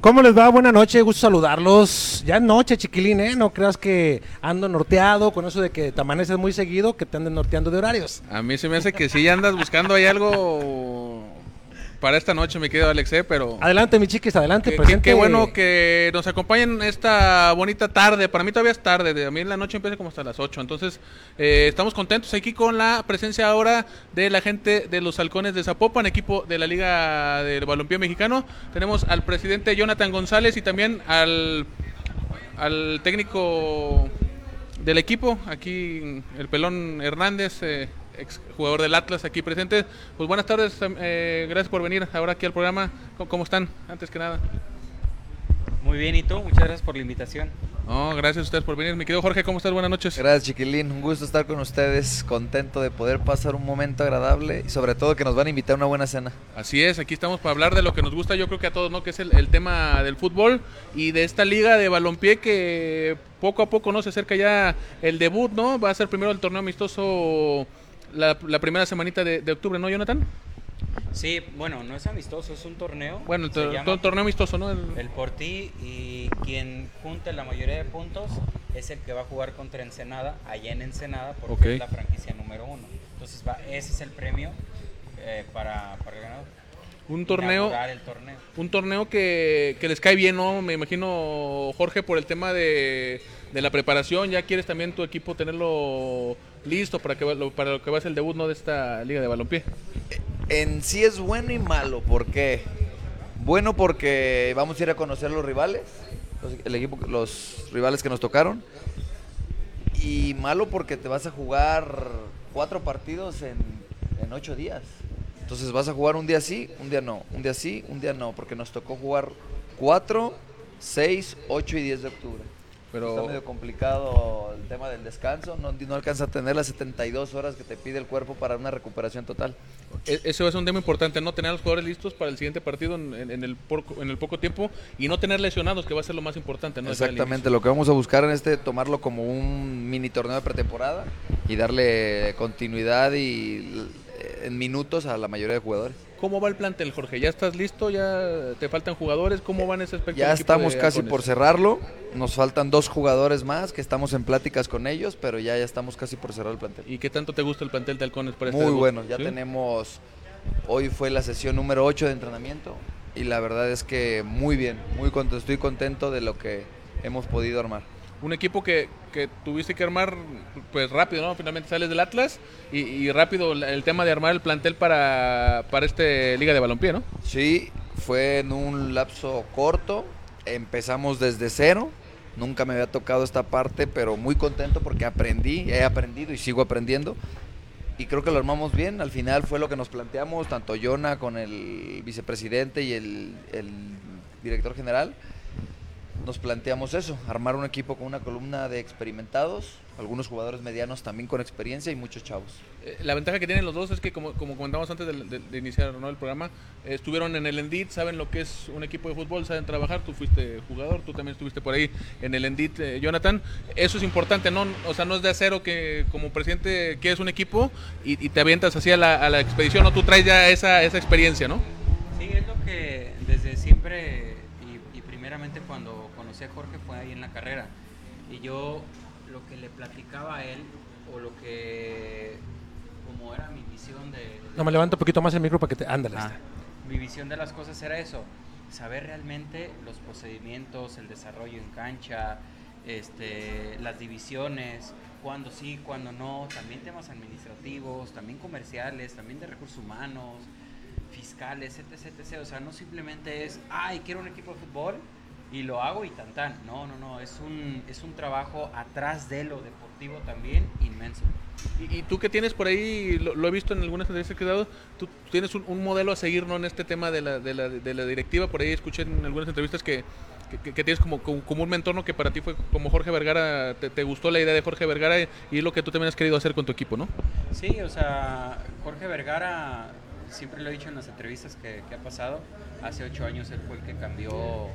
¿Cómo les va? Buena noche, gusto saludarlos. Ya noche, chiquilín, ¿eh? No creas que ando norteado con eso de que te amaneces muy seguido, que te anden norteando de horarios. A mí se me hace que sí andas buscando ahí algo para esta noche, me quedo Alex, ¿eh? pero... Adelante, mi chiquis, adelante, presente. qué bueno que nos acompañen esta bonita tarde. Para mí todavía es tarde. de- A mí la noche empieza como hasta las 8. Entonces, eh, estamos contentos aquí con la presencia ahora de la gente de los Halcones de Zapopan, equipo de la Liga del Balompié Mexicano. Tenemos al presidente Jonathan González y también al, al técnico del equipo, aquí el pelón Hernández, eh, ex jugador del Atlas aquí presente. Pues buenas tardes, eh, gracias por venir ahora aquí al programa. ¿Cómo, cómo están? Antes que nada. Muy bien, ¿y tú? Muchas gracias por la invitación. No, gracias a ustedes por venir. Mi querido Jorge, ¿cómo estás? Buenas noches. Gracias, chiquilín. Un gusto estar con ustedes. Contento de poder pasar un momento agradable y sobre todo que nos van a invitar a una buena cena. Así es, aquí estamos para hablar de lo que nos gusta, yo creo que a todos, ¿no? Que es el, el tema del fútbol y de esta liga de balompié que poco a poco no se acerca ya el debut, ¿no? Va a ser primero el torneo amistoso la, la primera semanita de, de octubre, ¿no, Jonathan? Sí, bueno, no es amistoso, es un torneo. Bueno, el torneo amistoso, ¿no? El- El por ti y quien junte la mayoría de puntos es el que va a jugar contra Ensenada, allá en Ensenada, porque es la franquicia número uno. Entonces, va, ese es el premio eh, para, para el ganador. un torneo el torneo. un torneo que, que les cae bien, ¿no? Me imagino, Jorge, por el tema de, de la preparación, ya quieres también tu equipo tenerlo listo para, que, lo- para lo que va a ser el debut, ¿no? De esta liga de balompié. En sí es bueno y malo. ¿Por qué? Bueno porque vamos a ir a conocer los rivales, los, el equipo, los rivales que nos tocaron. Y malo porque te vas a jugar cuatro partidos en, en ocho días. Entonces vas a jugar un día sí, un día no, un día sí, un día no, porque nos tocó jugar 4, 6, 8 y 10 de octubre. Pero- Está medio complicado el tema del descanso, no, no alcanza a tener las 72 horas que te pide el cuerpo para una recuperación total. E- a ser un tema importante, no tener a los jugadores listos para el siguiente partido en, en- en el, porco- en el poco tiempo y no tener lesionados, que va a ser lo más importante. ¿no? Exactamente, lo que vamos a buscar en este tomarlo como un mini torneo de pretemporada y darle continuidad y eh, en minutos a la mayoría de jugadores. ¿Cómo va el plantel, Jorge? ¿Ya estás listo? ¿Ya te faltan jugadores? ¿Cómo van ese aspecto? Ya estamos casi por cerrarlo, nos faltan dos jugadores más que estamos en pláticas con ellos, pero ya, ya estamos casi por cerrar el plantel. ¿Y qué tanto te gusta el plantel de Halcones para este Muy bueno, ya ¿Sí? tenemos, hoy fue la sesión número 8 de entrenamiento y la verdad es que muy bien, muy contento, estoy contento de lo que hemos podido armar. Un equipo que, que tuviste que armar pues rápido, ¿no? Finalmente sales del Atlas y, rápido el, tema de armar el plantel para, para este Liga de Balompié, ¿no? Sí, fue en un lapso corto, empezamos desde cero, nunca me había tocado esta parte, pero muy contento porque aprendí, he aprendido y sigo aprendiendo. Y creo que lo armamos bien, al final fue lo que nos planteamos, tanto Jonah con el vicepresidente y el, el director general, nos planteamos eso, armar un equipo con una columna de experimentados, algunos jugadores medianos también con experiencia y muchos chavos. Eh, La ventaja que tienen los dos es que, como, como comentamos antes de, de- de iniciar ¿no? el programa, eh, estuvieron en el Endit, saben lo que es un equipo de fútbol, saben trabajar. Tú fuiste jugador, tú también estuviste por ahí en el Endit, eh, Jonathan. Eso es importante, ¿no? O sea, no es de acero que como presidente quieres un equipo y, y te avientas así a la, a la expedición, ¿no? Tú traes ya esa, esa experiencia, ¿no? Sí, es lo que desde siempre y primeramente cuando conocí a Jorge fue ahí en la carrera. Y yo lo que le platicaba a él, o lo que, como era mi visión de... de- No, me levanto un poquito más el micro para que te... Ándale. Ah, mi visión de las cosas era eso, saber realmente los procedimientos, el desarrollo en cancha, este, las divisiones, cuándo sí, cuándo no, también temas administrativos, también comerciales, también de recursos humanos, fiscales, etc, etc. O sea, no simplemente es, ay, quiero un equipo de fútbol y lo hago y tan tan. No, no, no, es un, es un trabajo atrás de lo deportivo también inmenso. Y, y tú que tienes por ahí, lo, lo he visto en algunas entrevistas que he dado, tú tienes un, un modelo a seguir ¿no? en este tema de la, de, la, de la directiva. Por ahí escuché en algunas entrevistas que, que, que tienes como, como, un mentor ¿no? que para ti fue como Jorge Vergara, te, te gustó la idea de Jorge Vergara y, y es lo que tú también has querido hacer con tu equipo, ¿no? Sí, o sea, Jorge Vergara, siempre lo he dicho en las entrevistas que, que ha pasado, hace ocho años él fue el que cambió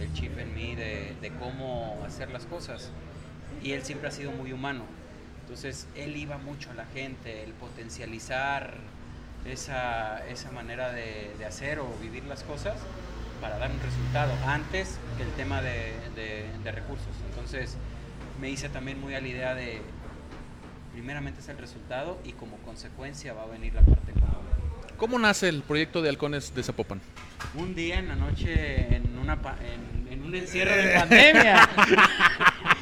el chip en mí de, cómo hacer las cosas. Y él siempre ha sido muy humano. Entonces, él iba mucho a la gente, el potencializar esa, esa manera de, hacer o vivir las cosas, para dar un resultado antes que el tema de recursos. Entonces me hice también muy a la idea de, primeramente es el resultado y como consecuencia va a venir la parte económica. ¿Cómo nace el proyecto de Halcones de Zapopan? Un día en la noche en, una pa- en, en un encierro de pandemia.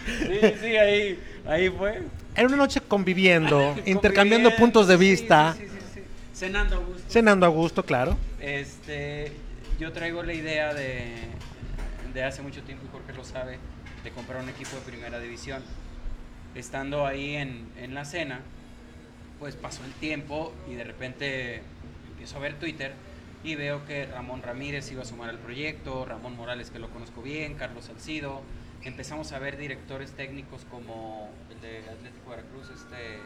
sí, sí, ahí, ahí fue. En una noche conviviendo, intercambiando Conviviendo, puntos de sí, vista, sí, sí, sí, sí. Cenando a gusto. cenando a gusto, claro. Este, yo traigo la idea de, de hace mucho tiempo, y Jorge lo sabe, de comprar un equipo de primera división. Estando ahí en, en la cena, pues pasó el tiempo y de repente empiezo a ver Twitter y veo que Ramón Ramírez iba a sumar al proyecto, Ramón Morales que lo conozco bien, Carlos Salcido. Empezamos a ver directores técnicos como el de Atlético Veracruz, este...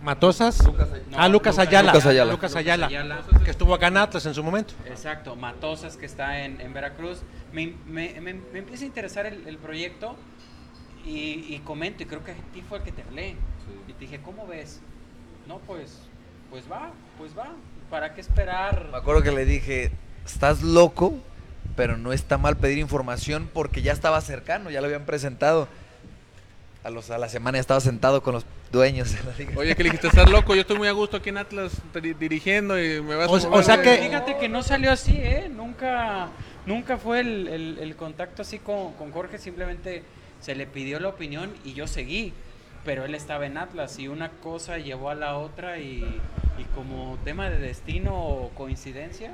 Matosas. No, ah, Lucas Ayala. Lucas Ayala. Lucas Ayala. Ayala. Que estuvo acá en Atlas en su momento. Exacto, Matosas que está en, en Veracruz. Me, me- me- me empieza a interesar el, el proyecto y, y comento, y creo que a ti fue el que te hablé. Y te dije, ¿cómo ves? No, pues, pues va, pues va. ¿Para qué esperar? Me acuerdo que le dije, estás loco, pero no está mal pedir información porque ya estaba cercano, ya lo habían presentado. A, los, a la semana ya estaba sentado con los dueños de la liga. Oye, que le dijiste, estás loco, yo estoy muy a gusto aquí en Atlas di- dirigiendo y me vas O- a o mover sea de- que- Fíjate que no salió así, ¿eh? Nunca, nunca fue el, el- el contacto así con, con Jorge, simplemente se le pidió la opinión y yo seguí. Pero él estaba en Atlas y una cosa llevó a la otra y, y como tema de destino o coincidencia,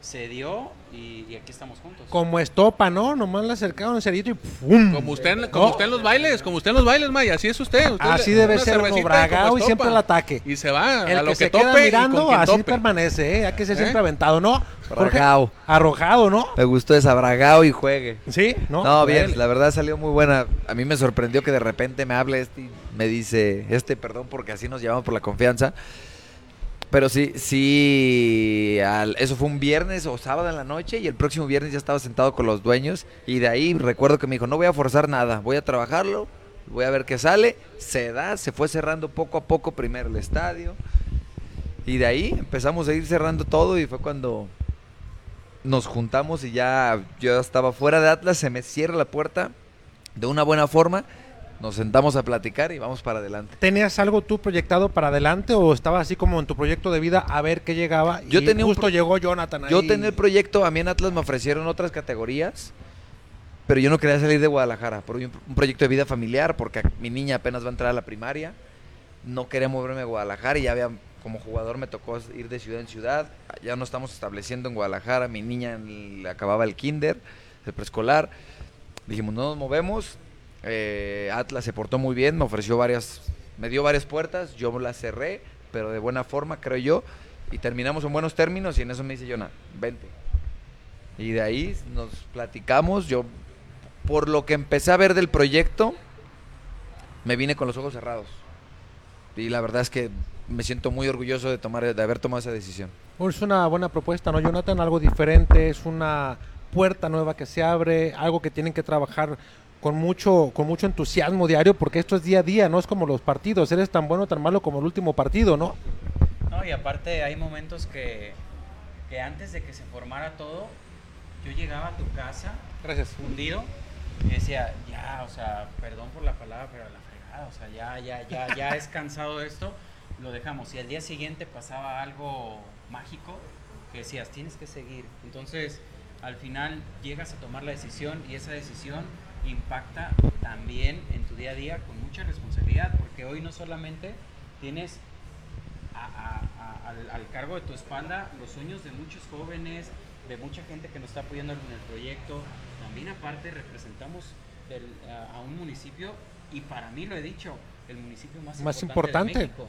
se dio y, y aquí estamos juntos. Como estopa, ¿no? Nomás le acercaron el cerito y ¡pum! Como usted, en- como No. usted en los bailes, como usted en los bailes, May, así es usted. usted Así le- debe ser uno y siempre al ataque. Y se va El a que, lo que, se tope queda y mirando, con así tope. permanece, ¿eh? Hay que ser ¿Eh? siempre aventado, ¿no? Bragao. Arrojado, ¿no? Me gustó esa Bragao y juegue. Sí, ¿no? No, bien, la verdad salió muy buena. A mí me sorprendió que de repente me hable este y me dice, este, perdón, porque así nos llamamos por la confianza. Pero sí, sí, eso fue un viernes o sábado en la noche y el próximo viernes ya estaba sentado con los dueños y de ahí recuerdo que me dijo, no voy a forzar nada, voy a trabajarlo, voy a ver qué sale. Se da, se fue cerrando poco a poco primero el estadio y de ahí empezamos a ir cerrando todo y fue cuando nos juntamos y ya yo estaba fuera de Atlas, se me cierra la puerta de una buena forma, nos sentamos a platicar y vamos para adelante. ¿Tenías algo tú proyectado para adelante o estaba así como en tu proyecto de vida a ver qué llegaba? Yo y tenía justo pro- llegó Jonathan ahí. Yo tenía el proyecto, a mí en Atlas me ofrecieron otras categorías, pero yo no quería salir de Guadalajara por un, un proyecto de vida familiar, porque mi niña apenas va a entrar a la primaria, no quería moverme a Guadalajara y ya había, como jugador me tocó ir de ciudad en ciudad, ya no estamos estableciendo en Guadalajara, mi niña le acababa el kinder, el preescolar, dijimos no nos movemos, eh, Atlas se portó muy bien, me ofreció varias, me dio varias puertas, yo las cerré, pero de buena forma creo yo, y terminamos en buenos términos y en eso me dice Jonah, vente. Y de ahí nos platicamos, yo por lo que empecé a ver del proyecto, me vine con los ojos cerrados. Y la verdad es que me siento muy orgulloso de tomar de haber tomado esa decisión. Es una buena propuesta, ¿no, Jonathan? Algo diferente, es una puerta nueva que se abre, algo que tienen que trabajar con mucho, con mucho entusiasmo diario, porque esto es día a día, no es como los partidos, eres tan bueno o tan malo como el último partido, ¿no? No, y aparte hay momentos que, que antes de que se formara todo, yo llegaba a tu casa Gracias. fundido y decía, ya, o sea, perdón por la palabra, pero a la fregada, o sea, ya, ya, ya, ya es cansado esto, lo dejamos. Y al día siguiente pasaba algo mágico que decías, tienes que seguir. Entonces, al final llegas a tomar la decisión y esa decisión impacta también en tu día a día con mucha responsabilidad, porque hoy no solamente tienes a- a- a- al, al cargo de tu espalda los sueños de muchos jóvenes, de mucha gente que nos está apoyando en el proyecto. También aparte representamos del- a, un municipio y para mí lo he dicho, el municipio más, Más importante, de importante. México.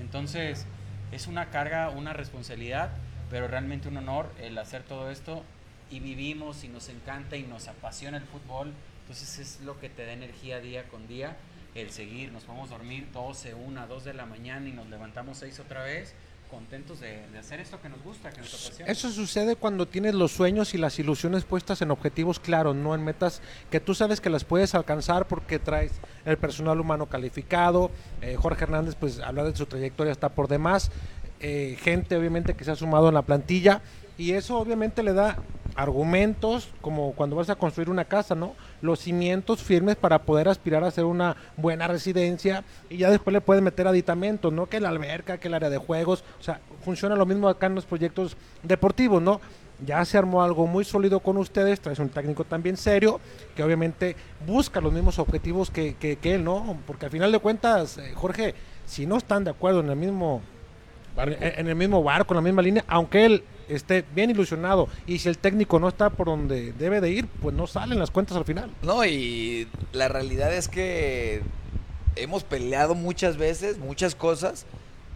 Entonces es una carga, una responsabilidad, pero realmente un honor el hacer todo esto y vivimos y nos encanta y nos apasiona el fútbol. Entonces es lo que te da energía día con día, el seguir. Nos podemos dormir 12, 1, 2 de la mañana y nos levantamos 6 otra vez, contentos de, de hacer esto que nos gusta, que nos apasiona. Eso sucede cuando tienes los sueños y las ilusiones puestas en objetivos claros, no en metas que tú sabes que las puedes alcanzar porque traes el personal humano calificado. Eh, Jorge Hernández, pues hablar de su trayectoria está por demás. Eh, gente obviamente que se ha sumado en la plantilla y eso obviamente le da argumentos, como cuando vas a construir una casa, ¿no? Los cimientos firmes para poder aspirar a hacer una buena residencia y ya después le puedes meter aditamentos, ¿no? Que la alberca, que el área de juegos, o sea, funciona lo mismo acá en los proyectos deportivos, ¿no? Ya se armó algo muy sólido con ustedes, traes un técnico también serio, que obviamente busca los mismos objetivos que, que, él, ¿no? Porque al final de cuentas, eh, Jorge, si no están de acuerdo en el mismo en el mismo barco, en la misma línea, aunque él esté bien ilusionado y si el técnico no está por donde debe de ir, pues no salen las cuentas al final. No, y la realidad es que hemos peleado muchas veces, muchas cosas,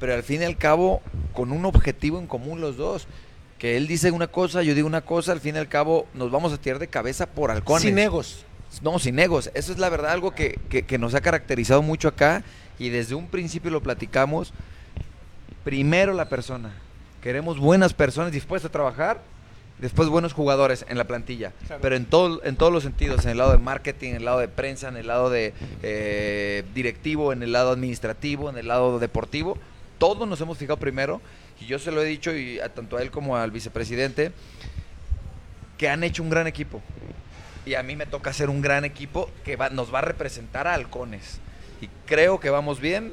pero al fin y al cabo con un objetivo en común los dos. Que él dice una cosa, yo digo una cosa, al fin y al cabo nos vamos a tirar de cabeza por halcones. Sin egos. No, sin egos. Eso es la verdad, algo que, que, que nos ha caracterizado mucho acá y desde un principio lo platicamos. Primero la persona. Queremos buenas personas dispuestas a trabajar, después buenos jugadores en la plantilla. Claro. Pero en, todo, en todos los sentidos, en el lado de marketing, en el lado de prensa, en el lado de eh, directivo, en el lado administrativo, en el lado deportivo. Todos nos hemos fijado primero, y yo se lo he dicho y a, tanto a él como al vicepresidente, que han hecho un gran equipo. Y a mí me toca hacer un gran equipo que va- nos va a representar a halcones. Y creo que vamos bien.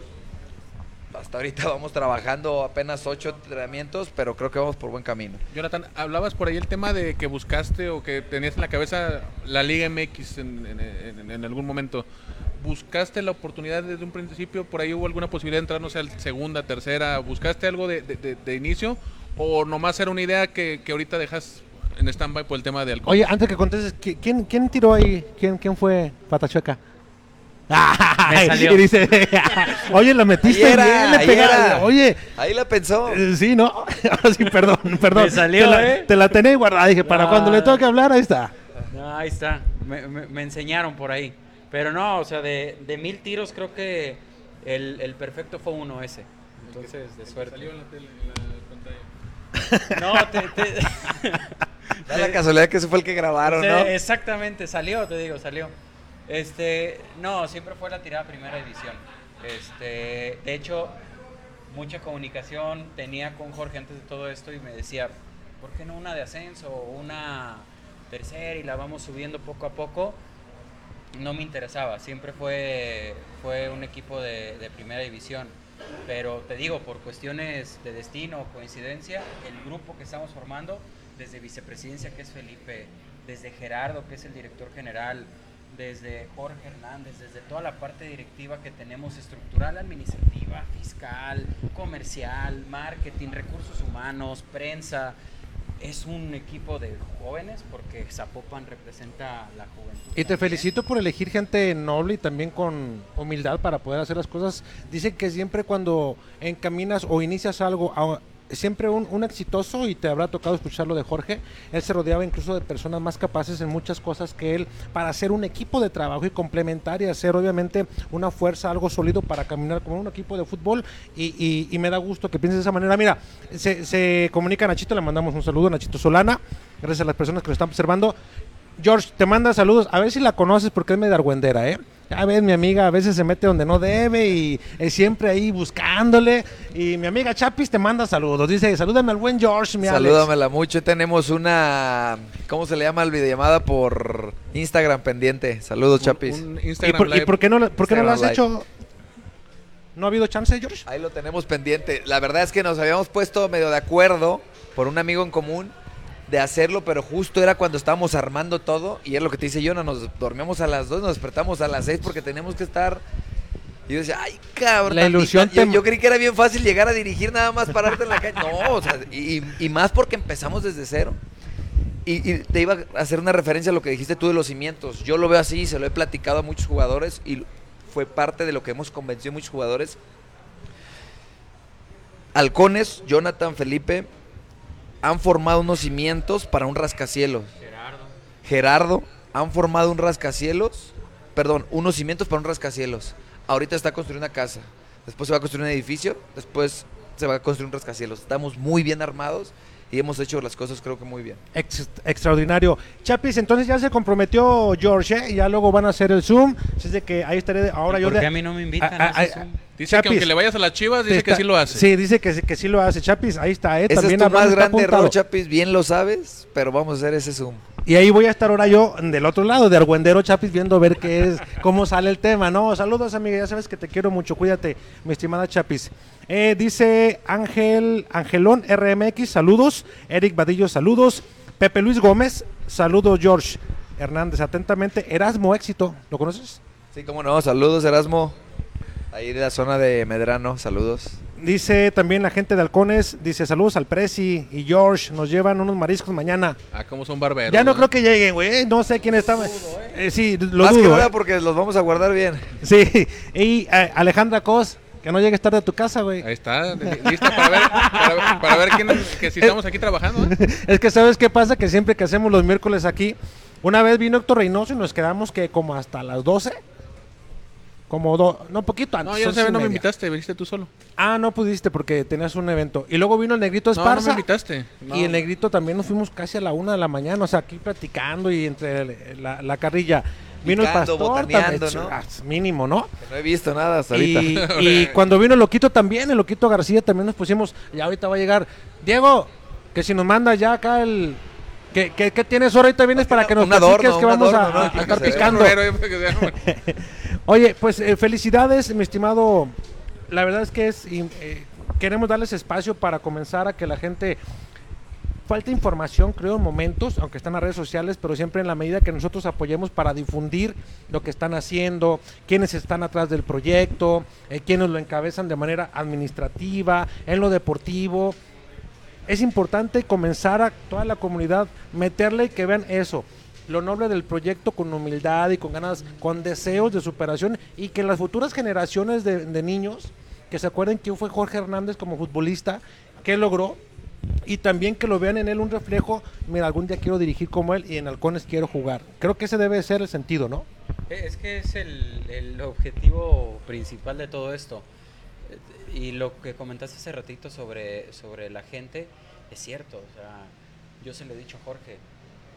Hasta ahorita vamos trabajando apenas ocho entrenamientos, pero creo que vamos por buen camino. Jonathan, hablabas por ahí el tema de que buscaste o que tenías en la cabeza la Liga MX en, en- en- en algún momento. ¿Buscaste la oportunidad desde un principio? ¿Por ahí hubo alguna posibilidad de entrar, no sé, al segunda, tercera? ¿Buscaste algo de, de- de- de inicio? ¿O nomás era una idea que, que ahorita dejas en stand-by por el tema de alcohol? Oye, antes que contestes, ¿qui- ¿quién, quién tiró ahí? ¿Quién, quién fue Patachueca? Me salió. Y dice, oye, lo metiste Ahí era, bien, le ahí pegaste. era. Oye, Ahí la pensó. eh, sí, ¿no? Ahora sí, perdón, perdón. Me salió, te, la, ¿eh? te la tenía guardada. Dije, para Ah. cuando le toque hablar, ahí está. No, ahí está. Me, me- me enseñaron por ahí. Pero no, o sea, de, de mil tiros creo que el, el perfecto fue uno ese. Entonces, de suerte. No, te, te- Da la casualidad que ese fue el que grabaron, Sí, ¿no? Exactamente, salió, te digo, salió. Este, no, siempre fue la tirada primera división. Este, de hecho, mucha comunicación tenía con Jorge antes de todo esto y me decía, ¿por qué no una de ascenso o una tercera y la vamos subiendo poco a poco? No me interesaba, siempre fue, fue un equipo de, de primera división. Pero te digo, por cuestiones de destino o coincidencia, el grupo que estamos formando, desde vicepresidencia, que es Felipe, desde Gerardo, que es el director general, desde Jorge Hernández, desde toda la parte directiva que tenemos estructural, administrativa, fiscal, comercial, marketing, recursos humanos, prensa, es un equipo de jóvenes porque Zapopan representa la juventud. Y te también. felicito por elegir gente noble y también con humildad para poder hacer las cosas. Dicen que siempre cuando encaminas o inicias algo, a- siempre un, un exitoso, y te habrá tocado escucharlo de Jorge, él se rodeaba incluso de personas más capaces en muchas cosas que él para hacer un equipo de trabajo y complementar y hacer obviamente una fuerza, algo sólido para caminar como un equipo de fútbol. Y, y- me da gusto que pienses de esa manera. Mira, se, se comunica Nachito, le mandamos un saludo a Nachito Solana, gracias a las personas que lo están observando. George, te manda saludos. A ver si la conoces porque es medio argüendera, ¿eh? Ya ves, mi amiga a veces se mete donde no debe y es siempre ahí buscándole. Y mi amiga Chapis te manda saludos. Dice, salúdame al buen George, mi Alex". Salúdamela mucho. Tenemos una. ¿Cómo se le llama el videollamada por Instagram pendiente? Saludos, Chapis. Un ¿Y Instagram por, y Live. por qué no, por qué no lo has hecho? ¿No ha habido chance, George? Ahí lo tenemos pendiente. La verdad es que nos habíamos puesto medio de acuerdo por un amigo en común de hacerlo, pero justo era cuando estábamos armando todo y es lo que te dice Jonah, nos dormíamos a las 2, nos despertamos a las 6 porque teníamos que estar... Y yo decía, ay, cabrón. La ilusión yo, creí que era bien fácil llegar a dirigir nada más pararte en la calle. No, o sea, y, y más porque empezamos desde cero. Y, y te iba a hacer una referencia a lo que dijiste tú de los cimientos. Yo lo veo así, se lo he platicado a muchos jugadores y fue parte de lo que hemos convencido a muchos jugadores. Halcones, Jonathan, Felipe, han formado unos cimientos para un rascacielos. Gerardo. Gerardo, han formado un rascacielos, perdón, unos cimientos para un rascacielos. Ahorita está construyendo una casa, después se va a construir un edificio, después se va a construir un rascacielos. Estamos muy bien armados y hemos hecho las cosas creo que muy bien. Ex- extraordinario. Chapis, entonces ya se comprometió George, ¿eh? Y ya luego van a hacer el Zoom. Así de que ahí estaré. de- ahora ¿Y yo por de- qué a mí no me invitan Ah, a ah, ese Dice que aunque le vayas a las chivas, dice que sí lo hace. Sí, dice que, sí- que sí lo hace. Chapis, ahí está, ¿eh? Ese es También tu Abraham más grande error, Chapis, bien lo sabes, pero vamos a hacer ese Zoom. Y ahí voy a estar ahora yo del otro lado, de Argüendero Chapis, viendo ver qué es, cómo sale el tema. No, saludos amiga, ya sabes que te quiero mucho, cuídate, mi estimada Chapis. Eh, dice Ángel, Angelón RMX, saludos. Eric Vadillo, saludos. Pepe Luis Gómez, saludos George. Hernández, atentamente, Erasmo Éxito, ¿lo conoces? Sí, cómo no, saludos Erasmo. Ahí de la zona de Medrano, saludos. Dice también la gente de Halcones, dice saludos al Prezi y George, nos llevan unos mariscos mañana. Ah, como son barberos. Ya no creo que lleguen, güey, no sé quién está. Eh, sí, lo Más que nada eh. porque los vamos a guardar bien. Sí, y eh, Alejandra Cos, que no llegues tarde a tu casa, güey. Ahí está, li- lista para ver, para, ver- para ver quién, que si estamos aquí trabajando. ¿eh? Es que sabes qué pasa, que siempre que hacemos los miércoles aquí, una vez vino Héctor Reynoso y nos quedamos que como hasta las 12. Como do, no, poquito antes. No, ya once sé, y no me invitaste, viniste tú solo. Ah, no pudiste porque tenías un evento. Y luego vino el Negrito No, no Esparza. me invitaste. No. Y el Negrito también nos fuimos casi a la una de la mañana, o sea, aquí platicando y entre la, la carrilla. Vino Picando, el pastor, también, ¿no? mínimo, ¿no? No he visto nada hasta ahorita. Y, y cuando vino el Loquito también, el Loquito García también nos pusimos, y ahorita va a llegar. Diego, que si nos manda ya acá el... ¿Qué, qué, qué tienes ahora? Ahorita vienes para que nos platiques que vamos a- ¿no? a, estar picando. Oye, pues eh, felicidades, mi estimado. La verdad es que es eh, queremos darles espacio para comenzar a que la gente falta información, creo, en momentos, aunque están las redes sociales, pero siempre en la medida que nosotros apoyemos para difundir lo que están haciendo, quiénes están atrás del proyecto, eh, quiénes lo encabezan de manera administrativa, en lo deportivo. Es importante comenzar a toda la comunidad meterle y que vean eso, lo noble del proyecto con humildad y con ganas, con deseos de superación y que las futuras generaciones de, niños que se acuerden quién fue Jorge Hernández como futbolista, qué logró y también que lo vean en él un reflejo, mira, algún día quiero dirigir como él y en Halcones quiero jugar. Creo que ese debe ser el sentido, ¿no? Eh, Es que es el, objetivo principal de todo esto. Y lo que comentaste hace ratito sobre, sobre la gente, es cierto. O sea, yo se lo he dicho a Jorge,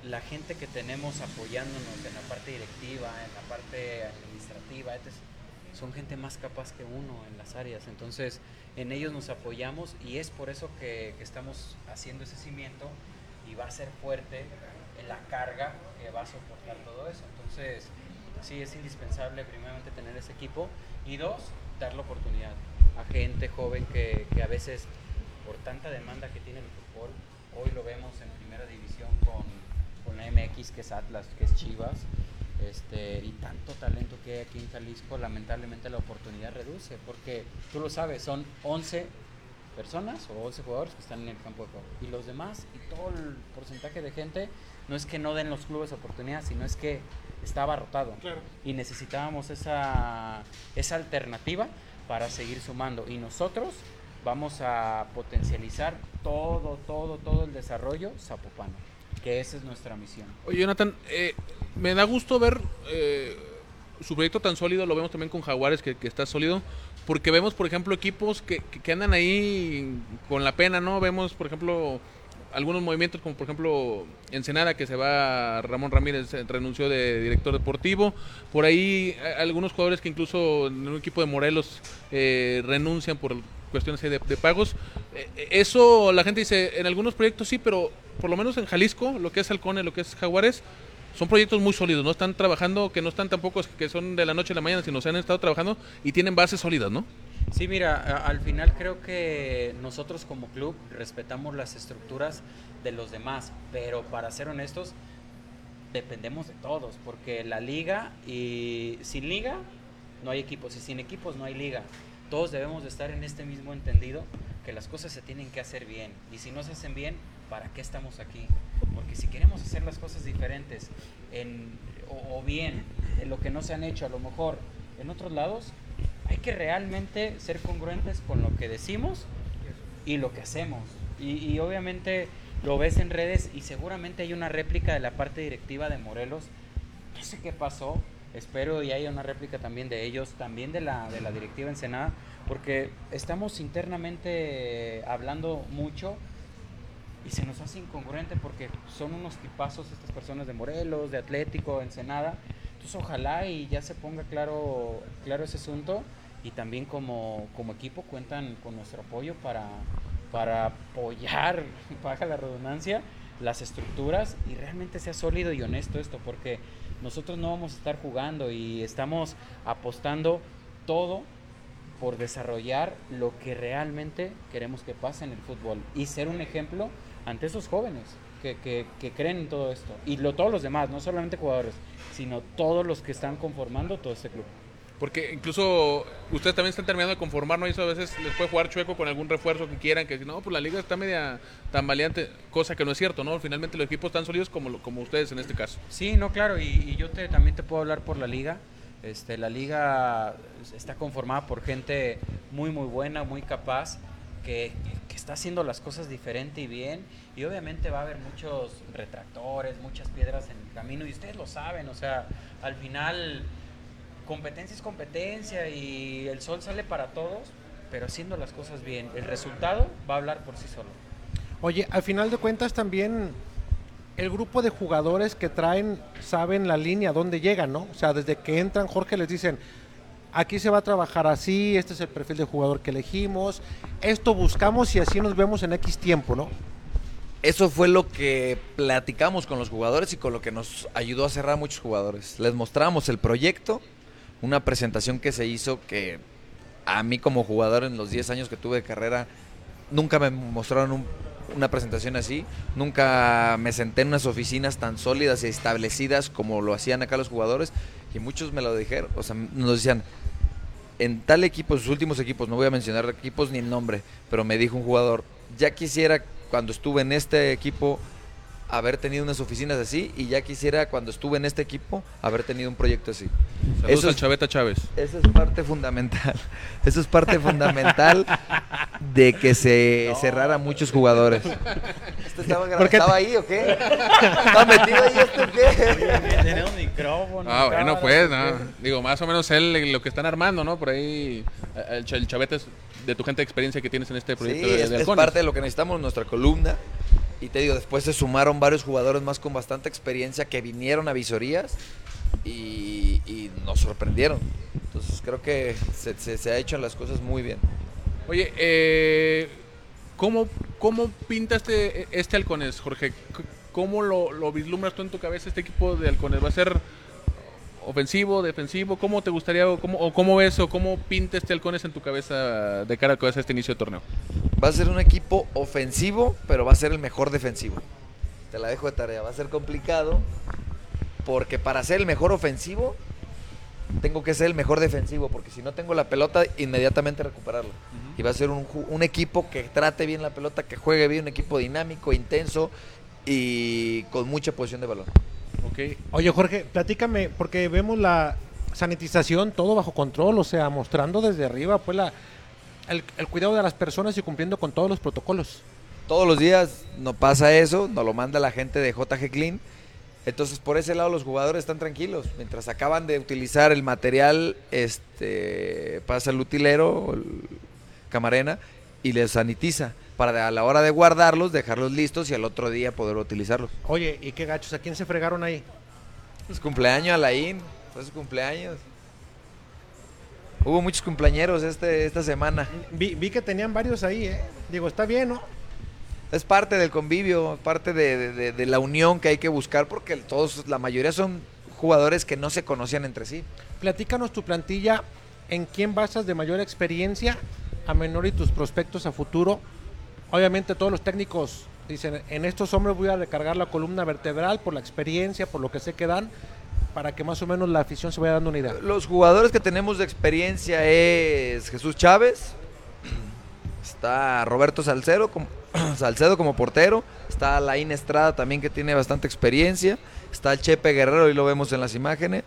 la gente que tenemos apoyándonos en la parte directiva, en la parte administrativa, etc., son gente más capaz que uno en las áreas. Entonces, en ellos nos apoyamos y es por eso que, que estamos haciendo ese cimiento y va a ser fuerte la carga que va a soportar todo eso. Entonces, sí es indispensable primeramente tener ese equipo y dos, dar la oportunidad a gente joven que, que a veces por tanta demanda que tiene el fútbol, hoy lo vemos en primera división con, con la MX que es Atlas, que es Chivas, este, y tanto talento que hay aquí en Jalisco, lamentablemente la oportunidad reduce, porque tú lo sabes, son 11 personas o 11 jugadores que están en el campo de juego. Y los demás, y todo el porcentaje de gente, no es que no den los clubes oportunidad, sino es que está abarrotado. Y necesitábamos esa, esa alternativa para seguir sumando. Y nosotros vamos a potencializar todo, todo, todo el desarrollo zapopano, que esa es nuestra misión. Oye, Jonathan, eh, me da gusto ver eh, su proyecto tan sólido, lo vemos también con Jaguares, que, está sólido, porque vemos, por ejemplo, equipos que, que- andan ahí con la pena, ¿no? Vemos, por ejemplo, algunos movimientos, como por ejemplo Ensenada, que se va, Ramón Ramírez eh, renunció de director deportivo, por ahí eh, algunos jugadores que incluso en un equipo de Morelos renuncian por cuestiones de, de pagos. Eh, eh, eso la gente dice, en algunos proyectos sí, pero por lo menos en Jalisco, lo que es Halcone, lo que es Jaguares, son proyectos muy sólidos, no están trabajando, que no están tampoco que son de la noche a la mañana, sino se han estado trabajando y tienen bases sólidas, ¿no? Sí, mira, al final creo que nosotros como club respetamos las estructuras de los demás, pero para ser honestos, dependemos de todos, porque la liga y sin liga no hay equipos y sin equipos no hay liga. Todos debemos de estar en este mismo entendido que las cosas se tienen que hacer bien y si no se hacen bien, ¿para qué estamos aquí? Porque si queremos hacer las cosas diferentes en, o, o bien en lo que no se han hecho a lo mejor en otros lados, hay que realmente ser congruentes con lo que decimos y lo que hacemos. Y, y obviamente lo ves en redes y seguramente hay una réplica de la parte directiva de Morelos. No sé qué pasó. Espero y haya una réplica también de ellos, también de la, de la directiva Ensenada, porque estamos internamente hablando mucho y se nos hace incongruente porque son unos tipazos estas personas de Morelos, de Atlético, Ensenada. Entonces ojalá y ya se ponga claro, claro ese asunto y también como, como equipo cuentan con nuestro apoyo para, para apoyar, baja la redundancia, las estructuras y realmente sea sólido y honesto esto, porque nosotros no vamos a estar jugando y estamos apostando todo por desarrollar lo que realmente queremos que pase en el fútbol y ser un ejemplo ante esos jóvenes que, que, creen en todo esto y lo, todos los demás, no solamente jugadores, sino todos los que están conformando todo este club. Porque incluso ustedes también están terminando de conformar, ¿no? Y eso a veces les puede jugar chueco con algún refuerzo que quieran, que no, pues la liga está media tan valiente, cosa que no es cierto, ¿no? Finalmente los equipos están sólidos como, como ustedes en este caso. Sí, no, claro, y, y yo te, también te puedo hablar por la liga. Este, la liga está conformada por gente muy, muy buena, muy capaz, que, que está haciendo las cosas diferente y bien. Y obviamente va a haber muchos retractores, muchas piedras en el camino, y ustedes lo saben, o sea, al final competencia es competencia y el sol sale para todos, pero haciendo las cosas bien. El resultado va a hablar por sí solo. Oye, al final de cuentas también el grupo de jugadores que traen saben la línea, dónde llegan, ¿no? O sea, desde que entran, Jorge les dicen, aquí se va a trabajar así, este es el perfil de jugador que elegimos, esto buscamos y así nos vemos en X tiempo, ¿no? Eso fue lo que platicamos con los jugadores y con lo que nos ayudó a cerrar a muchos jugadores. Les mostramos el proyecto, una presentación que se hizo que a mí como jugador en los 10 años que tuve de carrera nunca me mostraron un, una presentación así, nunca me senté en unas oficinas tan sólidas y establecidas como lo hacían acá los jugadores y muchos me lo dijeron, o sea, nos decían, en tal equipo, sus últimos equipos, no voy a mencionar equipos ni el nombre, pero me dijo un jugador, ya quisiera cuando estuve en este equipo haber tenido unas oficinas así y ya quisiera cuando estuve en este equipo haber tenido un proyecto así. Saludos Eso al es- Chaveta Chávez. Eso es parte fundamental. Eso es parte fundamental de que se cerrara muchos jugadores. ¿Este estaba, gra- ¿Por qué ¿Estaba ahí o qué? ¿Estaba metido ahí este o qué? Tenemos micrófono. Ah, bueno, pues, no. digo, más o menos él, lo que están armando, ¿no? Por ahí, eh, el, Ch- el Chaveta es de tu gente de experiencia que tienes en este proyecto Sí, de, es, de es Halcones. parte de lo que necesitamos nuestra columna. Y te digo, después se sumaron varios jugadores más con bastante experiencia que vinieron a visorías y, nos sorprendieron. Entonces creo que se, se, ha hecho las cosas muy bien. Oye, eh, ¿cómo, ¿cómo pinta este, Halcones, Jorge? ¿Cómo lo, lo vislumbras tú en tu cabeza este equipo de Halcones? ¿Va a ser ofensivo, defensivo? ¿Cómo te gustaría, o cómo, o cómo ves, o cómo pinta este Halcones en tu cabeza de cara a este inicio de torneo? Va a ser un equipo ofensivo, pero va a ser el mejor defensivo. Te la dejo de tarea. Va a ser complicado porque para ser el mejor ofensivo tengo que ser el mejor defensivo porque si no tengo la pelota inmediatamente recuperarla. Y va a ser un, un equipo que trate bien la pelota, que juegue bien, un equipo dinámico, intenso y con mucha posición de balón. Ok. Oye, Jorge, platícame, porque vemos la sanitización, todo bajo control, o sea, mostrando desde arriba, pues, la, el, cuidado de las personas y cumpliendo con todos los protocolos. Todos los días no pasa eso, nos lo manda la gente de JG Clean. Entonces, por ese lado, los jugadores están tranquilos. Mientras acaban de utilizar el material, este pasa el utilero, el camarena, y les sanitiza. Para a la hora de guardarlos, dejarlos listos y al otro día poder utilizarlos. Oye, ¿y qué gachos? ¿A quién se fregaron ahí? Es cumpleaños, Alain. Fue su cumpleaños. Hubo muchos cumpleañeros este, esta semana. Vi, vi que tenían varios ahí, ¿eh? Digo, está bien, ¿no? Es parte del convivio, parte de- de la unión que hay que buscar, porque todos, la mayoría son jugadores que no se conocían entre sí. Platícanos tu plantilla, en quién basas de mayor experiencia a menor y tus prospectos a futuro. Obviamente todos los técnicos dicen, en estos hombres voy a recargar la columna vertebral por la experiencia, por lo que sé que dan, para que más o menos la afición se vaya dando una idea. Los jugadores que tenemos de experiencia es Jesús Chávez, está Roberto Salcedo como, Salcedo como portero, está Laín Estrada también que tiene bastante experiencia, está el Chepe Guerrero y lo vemos en las imágenes,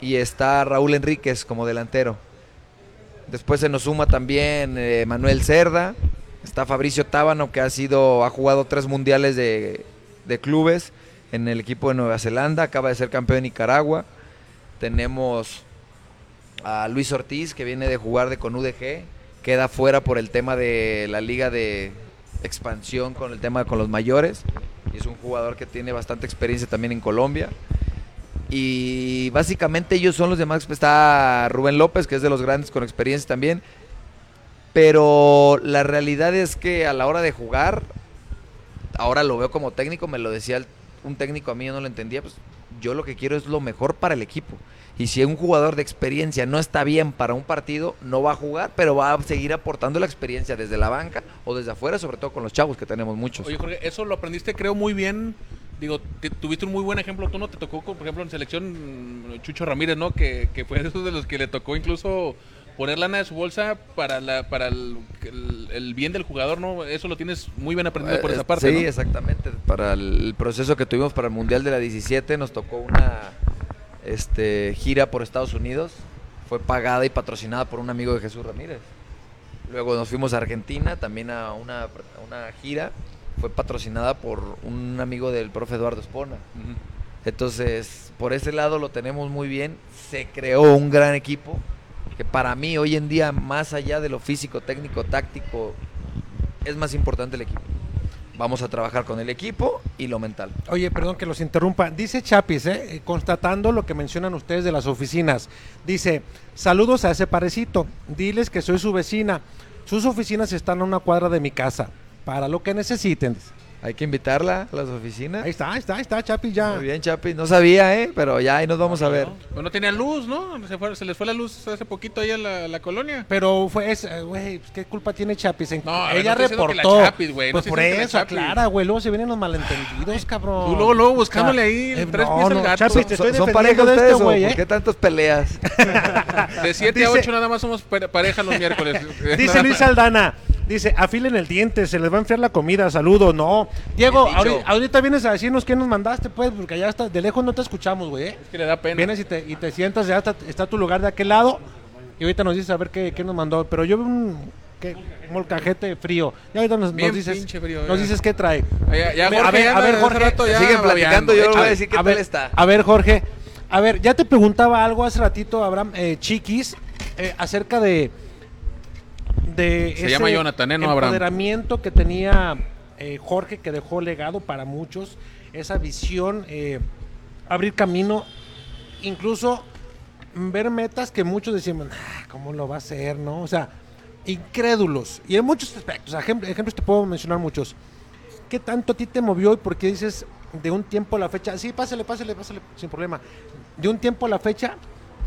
y está Raúl Enríquez como delantero. Después se nos suma también eh, Manuel Cerda, está Fabricio Tábano que ha sido ha jugado tres mundiales de, de clubes en el equipo de Nueva Zelanda, acaba de ser campeón de Nicaragua. Tenemos a Luis Ortiz que viene de jugar de con UDG, queda fuera por el tema de la liga de expansión con el tema con los mayores. Y es un jugador que tiene bastante experiencia también en Colombia. Y básicamente ellos son los demás. Está Rubén López, que es de los grandes con experiencia también. Pero la realidad es que a la hora de jugar, ahora lo veo como técnico, me lo decía un técnico a mí, yo no lo entendía, pues yo lo que quiero es lo mejor para el equipo. Y si un jugador de experiencia no está bien para un partido, no va a jugar, pero va a seguir aportando la experiencia desde la banca o desde afuera, sobre todo con los chavos que tenemos muchos. Oye, Jorge, eso lo aprendiste creo muy bien. Digo, tuviste un muy buen ejemplo. Tú no te tocó, por ejemplo, en selección mm, Chucho Ramírez, ¿no? Que, que fue de esos de los que le tocó incluso poner lana de su bolsa para la para el, el, bien del jugador, ¿no? Eso lo tienes muy bien aprendido por esa eh, parte, Sí, exactamente. Para el proceso que tuvimos para el Mundial de la 17 nos tocó una este, gira por Estados Unidos. Fue pagada y patrocinada por un amigo de Jesús Ramírez. Luego nos fuimos a Argentina, también a una, una gira. Fue patrocinada por un amigo del profe Eduardo Espona. Entonces, por ese lado lo tenemos muy bien. Se creó un gran equipo que para mí hoy en día, más allá de lo físico, técnico, táctico, es más importante el equipo. Vamos a trabajar con el equipo y lo mental. Oye, perdón que los interrumpa. Dice Chapis, eh, constatando lo que mencionan ustedes de las oficinas. Dice, saludos a ese parecito. Diles que soy su vecina. Sus oficinas están a una cuadra de mi casa. Para lo que necesiten. Hay que invitarla a las oficinas. Ahí está, ahí está, ahí está, Chapi ya. Muy bien, Chapi. No sabía, ¿eh? Pero ya ahí nos vamos a ver. Pues no tenía luz, ¿no? Se, les fue la luz hace poquito ahí a la, colonia. Pero fue, ese, güey, pues, ¿qué culpa tiene Chapis? No, ella reportó. Chapis, güey. pues por eso, aclara, güey. Luego se vienen los malentendidos, cabrón. Tú luego, luego buscándole ahí eh, tres pies al gato. Chapis, te estoy ¿Son, pareja de este, güey, ¿eh? ¿Por qué tantas peleas? de 7 a 8 nada más somos pareja los miércoles. Dice Luis Aldana. Dice, afilen el diente, se les va a enfriar la comida, saludo, no. Diego, ahorita, vienes a decirnos qué nos mandaste, pues, porque allá está, de lejos no te escuchamos, güey. ¿eh? Es que le da pena. Vienes y te, y te sientas, ya está, tu lugar de aquel lado, y ahorita nos dices a ver qué, nos mandó. Pero yo veo un, ¿qué? molcajete frío. Y ahorita nos, dices, nos dices qué trae. a, ver, a ver, Jorge, siguen platicando, yo voy a decir qué tal está. A ver, Jorge, a ver, ya te preguntaba algo hace ratito, Abraham, eh, Chiquis, eh, acerca de de Se llama Jonathan, ¿eh? no empoderamiento que tenía eh, Jorge, que dejó legado para muchos, esa visión, eh, abrir camino, incluso ver metas que muchos decían, ah, ¿cómo lo va a hacer? ¿no? O sea, incrédulos. Y en muchos aspectos, ejemplos te puedo mencionar muchos. ¿Qué tanto a ti te movió y por qué dices de un tiempo a la fecha? Sí, pásale, pásale, pásale, sin problema. De un tiempo a la fecha,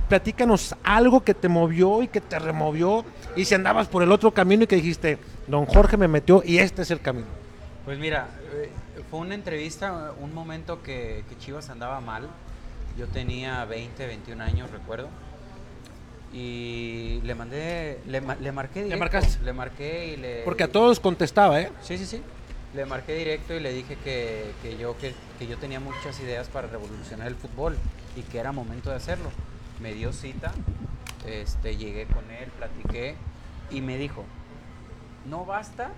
platícanos algo que te movió y que te removió y si andabas por el otro camino y que dijiste, don Jorge me metió y este es el camino. Pues mira, eh, fue una entrevista, un momento que, Chivas andaba mal. Yo tenía 20, 21 años, recuerdo. Y le mandé, le, marqué directo. ¿Le marcaste? Le marqué y le... Porque a todos contestaba, ¿eh? Sí, sí, sí. Le marqué directo y le dije que, yo, que, que yo tenía muchas ideas para revolucionar el fútbol y que era momento de hacerlo me dio cita, este, llegué con él, platiqué y me dijo, no basta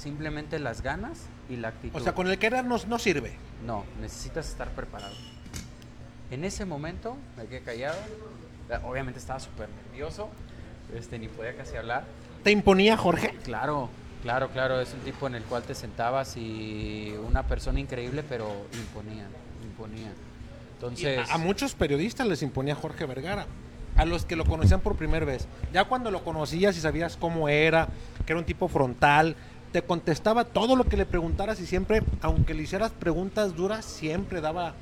simplemente las ganas y la actitud. O sea, con el querer no, no sirve. No, necesitas estar preparado. En ese momento me quedé callado, obviamente estaba súper nervioso, este, ni podía casi hablar. ¿Te imponía Jorge? Claro, claro, claro, es un tipo en el cual te sentabas y una persona increíble, pero imponía, imponía. Entonces, a, muchos periodistas les imponía Jorge Vergara, a los que lo conocían por primera vez. Ya cuando lo conocías y sabías cómo era, que era un tipo frontal, te contestaba todo lo que le preguntaras y siempre, aunque le hicieras preguntas duras, siempre daba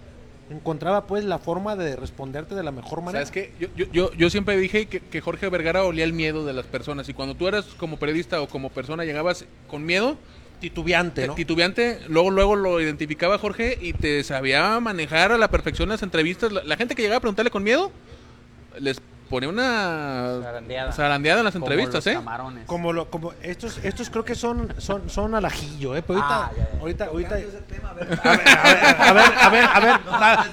encontraba pues la forma de responderte de la mejor manera. es que yo, yo, yo, siempre dije que, que, Jorge Vergara olía el miedo de las personas y cuando tú eras como periodista o como persona llegabas con miedo, titubeante, ¿no? Titubeante, luego luego lo identificaba Jorge y te sabía manejar a la perfección las entrevistas. La, gente que llegaba a preguntarle con miedo les ponía una zarandeada, en las entrevistas, ¿eh? Como lo, como estos estos creo que son son son al ajillo, ¿eh? Pero ahorita ah, ahorita ahorita a ver, a ver, a ver, a ver,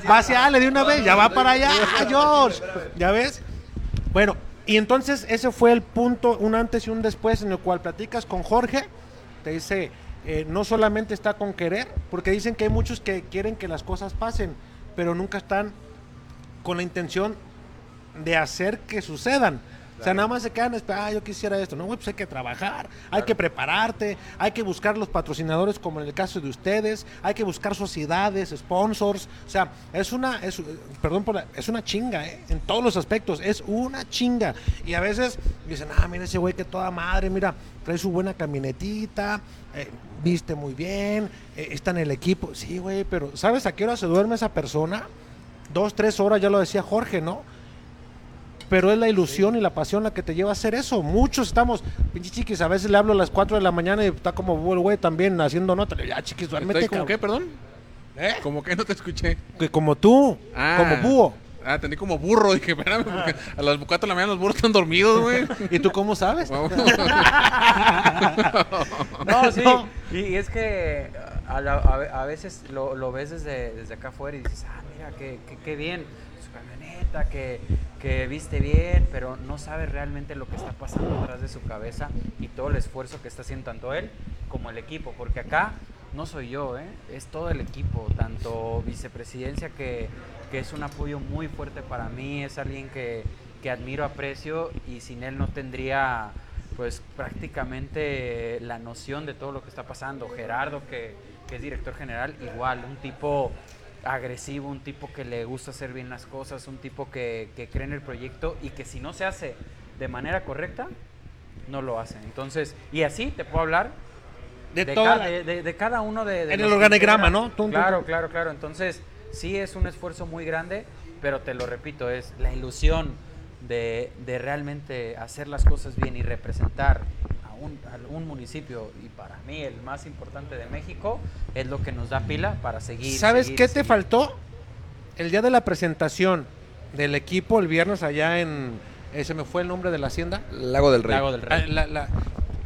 va, hacia Ale de una vez, ya va para allá, George. ¿Ya ves? Bueno, y entonces ese fue el punto, un antes y un después en el cual platicas con Jorge te dice, eh, no solamente está con querer, porque dicen que hay muchos que quieren que las cosas pasen, pero nunca están con la intención de hacer que sucedan. O sea, nada más se quedan ah, yo quisiera esto. No, güey, pues hay que trabajar, hay que prepararte, hay que buscar los patrocinadores como en el caso de ustedes, hay que buscar sociedades, sponsors. O sea, es una, es, perdón por la- es una chinga, ¿eh? En todos los aspectos, es una chinga. Y a veces dicen, ah, mira ese güey que toda madre, mira, trae su buena camionetita, eh, viste muy bien, eh, está en el equipo. Sí, güey, pero ¿sabes a qué hora se duerme esa persona? Dos, tres horas, ya lo decía Jorge, ¿no? Pero es la ilusión y la pasión la que te lleva a hacer eso. Muchos estamos, pinche chiquis, a veces le hablo a las 4 de la mañana y está como búho el güey también haciendo nota. Le digo, Ya, chiquis, duérmete, ¿Estoy como qué, cabrón". perdón? ¿Eh? ¿Como qué? No te escuché. Que como tú, Ah. como búho. Ah, entendí como burro. Dije, espérame, porque a las 4 de la mañana los burros están dormidos, güey. ¿Y tú cómo sabes? No, sí. No. Y, y es que a, la- a veces lo, lo ves desde, desde acá afuera y dices, ah, mira, qué, qué, qué bien, que, que viste bien, pero no sabes realmente lo que está pasando atrás de su cabeza y todo el esfuerzo que está haciendo tanto él como el equipo, porque acá no soy yo, ¿eh? es todo el equipo, tanto vicepresidencia que, que es un apoyo muy fuerte para mí, es alguien que, que admiro, aprecio y sin él no tendría pues prácticamente la noción de todo lo que está pasando. Gerardo, que, que es director general, igual, un tipo agresivo, un tipo que le gusta hacer bien las cosas, un tipo que, que cree en el proyecto y que si no se hace de manera correcta, no lo hace. Entonces, y así te puedo hablar De, de, toda ca- la- de- de- cada uno de, En el organigrama. ¿no? Tum, claro, tum. claro, claro. Entonces, sí es un esfuerzo muy grande, pero te lo repito, es la ilusión de, de realmente hacer las cosas bien y representar un, a un municipio, y para mí el más importante de México, es lo que nos da pila para seguir. ¿Sabes seguir, qué te faltó? El día de la presentación del equipo el viernes allá en... eh, se me fue el nombre de la hacienda. Lago del Rey. Lago del Rey. Ah, la- la-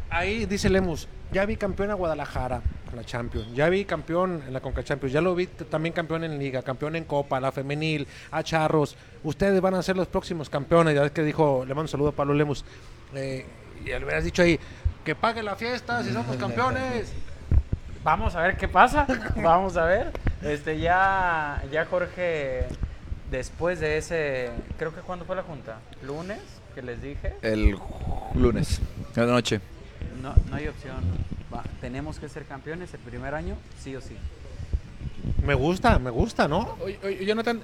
ahí dice Lemus, ya vi campeón a Guadalajara en la Champions, ya vi campeón en la Conca Champions, ya lo vi también campeón en Liga, campeón en Copa, la Femenil, a Charros. Ustedes van a ser los próximos campeones. Ya ves que dijo, le mando un saludo a Pablo Lemus. Eh, y le hubieras dicho ahí, que pague la fiesta si somos campeones. Vamos a ver qué pasa. Vamos a ver. Este ya ya Jorge después de ese creo que cuando fue la junta, lunes que les dije, El lunes, de la noche. no no hay opción. Va, tenemos que ser campeones el primer año, sí o sí. Me gusta, me gusta, ¿no? Oye, oye, Jonathan,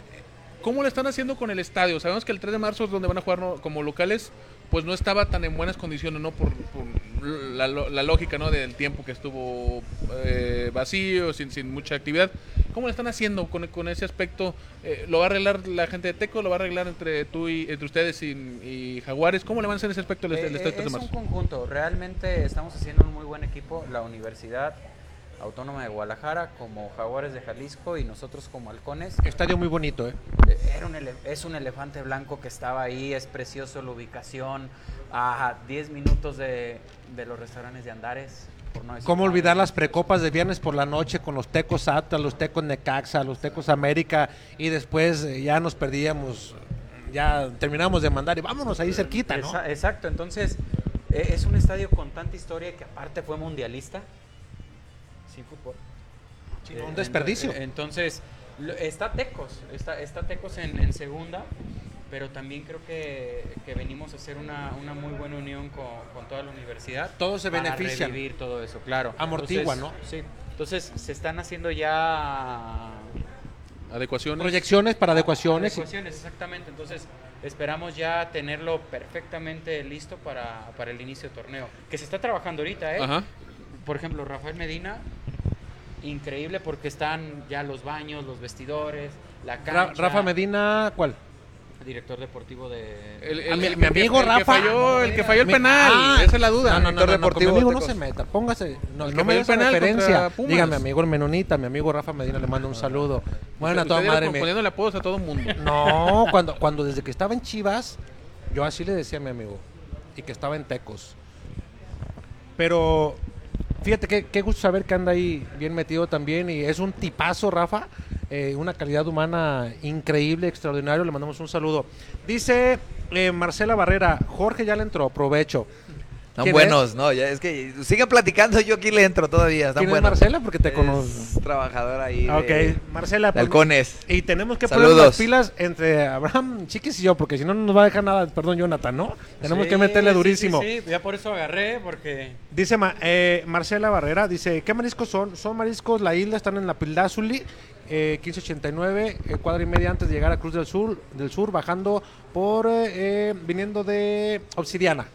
¿cómo le están haciendo con el estadio? Sabemos que el 3 de marzo es donde van a jugar ¿no? como locales, pues no estaba tan en buenas condiciones, ¿no? Por, por la, lo- la lógica, ¿no? Del tiempo que estuvo eh, vacío, sin, sin mucha actividad. ¿Cómo le están haciendo con, con ese aspecto? Eh, ¿Lo va a arreglar la gente de Teco? ¿Lo va a arreglar entre tú y entre ustedes y, y Jaguares? ¿Cómo le van a hacer ese aspecto el, el Eh, estadio 3 de es un conjunto, realmente estamos haciendo un muy buen equipo, la Universidad Autónoma de Guadalajara como Jaguares de Jalisco y nosotros como Halcones. Estadio muy bonito, ¿eh? Era un es un elefante blanco que estaba ahí, es precioso la ubicación, a 10 minutos de, de los restaurantes de Andares. Por no ¿Cómo olvidar las precopas de viernes por la noche con los Tecos Atlas, los Tecos Necaxa, los Tecos América y después eh, ya nos perdíamos, ya terminamos de mandar y vámonos ahí cerquita, ¿no? Exacto, entonces eh, es un estadio con tanta historia que aparte fue mundialista, sin fútbol. Sí, Eh, un desperdicio. Entonces, lo- está Tecos, está, está Tecos en, en segunda, pero también creo que, que venimos a hacer una, una muy buena unión con, con toda la universidad. Todos se para benefician. revivir todo eso, claro. Amortigua, Entonces, ¿no? Sí. Entonces, se están haciendo ya ¿Adecuaciones? Proyecciones para adecuaciones. Adecuaciones, exactamente. Entonces, esperamos ya tenerlo perfectamente listo para, para el inicio del torneo. Que se está trabajando ahorita, ¿eh? Ajá. Por ejemplo, Rafael Medina, increíble porque están ya los baños, los vestidores, la Ra- cancha. Rafa Medina, ¿cuál? director deportivo de... El, el- mi- el mi amigo el que Rafa. falló, el que falló el Mi- penal, Ah, esa es la duda. No, no, no, Director no, no, deportivo mi amigo no se meta, póngase, no, no me des el penal referencia. Pumas. Dígame, amigo el Menonita, mi amigo Rafa Medina, le mando un saludo. Bueno, a toda madre. me- poniéndole apodos a todo el mundo. No, cuando, cuando desde que estaba en Chivas, yo así le decía a mi amigo. Y que estaba en Tecos. Pero fíjate que qué gusto saber que anda ahí bien metido también. Y es un tipazo, Rafa. eh, una calidad humana increíble, extraordinario. Le mandamos un saludo. Dice eh, Marcela Barrera, Jorge ya le entró, provecho. Están ¿Quién buenos, no, ya es que sigan platicando, yo aquí le entro todavía, están ¿Quién es buenos. Marcela? Porque te Es conozco. trabajador ahí Ok, de, Marcela. de pues, halcones. Y tenemos que poner Saludos. las pilas entre Abraham, Chiquis y yo, porque si no, no nos va a dejar nada. Perdón, Jonathan, ¿no? Tenemos Sí, que meterle durísimo. Sí, sí, ya por eso agarré, porque Dice Ma- eh, Marcela Barrera, dice, ¿qué mariscos son? Son mariscos, la isla, están en la Pildázuli, eh, 1589, eh, cuadra y media antes de llegar a Cruz del Sur, del Sur bajando por, eh, eh, viniendo de Obsidiana.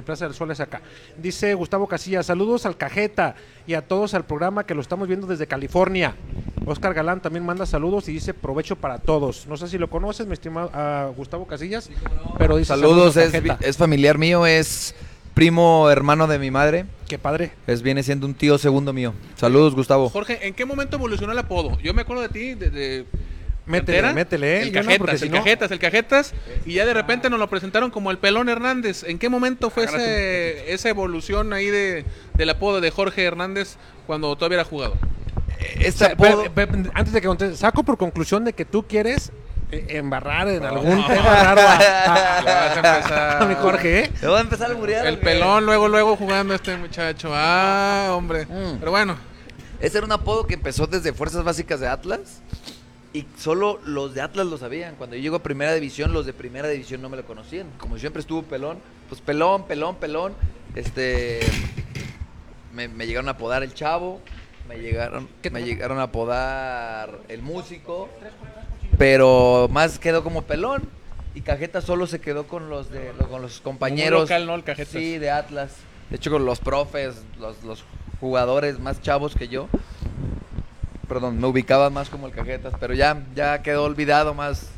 De Plaza del Sol es acá. Dice Gustavo Casillas, saludos al Cajeta y a todos al programa que lo estamos viendo desde California. Oscar Galán también manda saludos y dice provecho para todos. No sé si lo conoces, mi estimado ah, Gustavo Casillas, pero dice Saludos, es familiar mío, es primo hermano de mi madre, Qué padre. es viene siendo un tío segundo mío. Saludos, Gustavo. Jorge, ¿en qué momento evolucionó el apodo? Yo me acuerdo de ti, de... de Métele, cantera, métele, ¿eh? El no, cajetas, el no- cajetas, el cajetas. Y ya de repente nos lo presentaron como el pelón Hernández. ¿En qué momento fue ese, esa evolución ahí de, del apodo de Jorge Hernández cuando todavía era jugador? Este O sea, apodo- pe- pe- antes de que contestes, saco por conclusión de que tú quieres eh, embarrar en algún tema raro a, a- Ya vas a empezar. a mi Jorge, ¿eh? ¿Le voy a empezar a alburear El pelón luego, luego jugando este muchacho. Ah, hombre. Mm. Pero bueno. Ese era un apodo que empezó desde Fuerzas Básicas de Atlas. Y solo los de Atlas lo sabían. Cuando yo llego a Primera División, los de Primera División no me lo conocían. Como siempre estuvo pelón, pues pelón, pelón, pelón. Este. Me, me llegaron a apodar el chavo. Me llegaron, ¿Qué me llegaron a apodar el músico. Pero más quedó como pelón. Y Cajeta solo se quedó con los de con los compañeros. local, ¿no? El Cajetas. Sí, de Atlas. De hecho, con los profes, los, los jugadores más chavos que yo. Perdón, me ubicaba más como el Cajetas, pero ya, ya quedó olvidado más.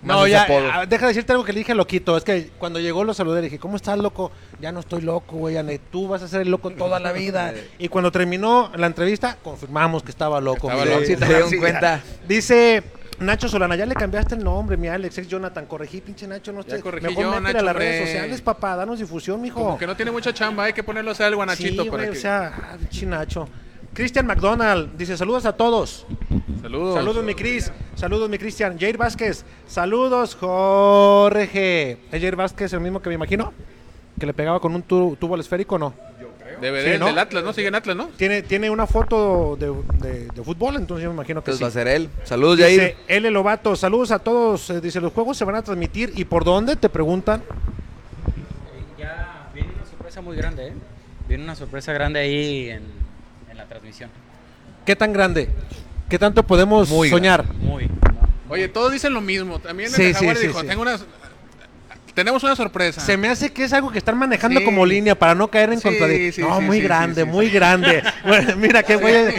más No, ya, apodo. deja de decirte algo que le dije loquito. Es que cuando llegó lo saludé, le dije, ¿cómo estás, loco? Ya no estoy loco, güey. Ane, Tú vas a ser el loco toda la vida. y cuando terminó la entrevista, confirmamos que estaba loco. Estaba loco. Dieron cuenta. Dice Nacho Solana, ya le cambiaste el nombre, mi Alex, ex Jonathan. Corregí, pinche Nacho, no estés. corregí Mejor yo, Nacho, a las hombre. redes sociales, papá. Danos difusión, mijo. Como que no tiene mucha chamba, hay que ponerlo a hacer el guanachito sí, para güey, que... o sea, ah, pinche Nacho. Cristian McDonald dice saludos a todos. Saludos. Saludos, mi Cris. Saludos, mi Cristian. Jair Vázquez. Saludos, Jorge. ¿Es Jair Vázquez el mismo que me imagino? ¿Que le pegaba con un tu- tubo al esférico o no? Debe Sí, de, ¿no? del Atlas, ¿no? Sigue en Atlas, ¿no? Tiene, tiene una foto de, de- de fútbol, entonces yo me imagino que Entonces sí. va a ser él. Saludos, Dice Jair. L. Lobato, saludos a todos. Eh, dice, los juegos se van a transmitir. ¿Y por dónde? Te preguntan. ya viene una sorpresa muy grande, ¿eh? Viene una sorpresa grande ahí en, en la transmisión. ¿Qué tan grande? ¿Qué tanto podemos Muy soñar? Muy. Oye, todos dicen lo mismo. También Sí, el de sí, Jaguares sí, dijo, sí. tengo unas... Tenemos una sorpresa. Se me hace que es algo que están manejando Sí. como línea para no caer en Sí, contradicción. sí, No, sí, muy sí, grande, sí, sí, muy sí. grande. Bueno, mira qué güey.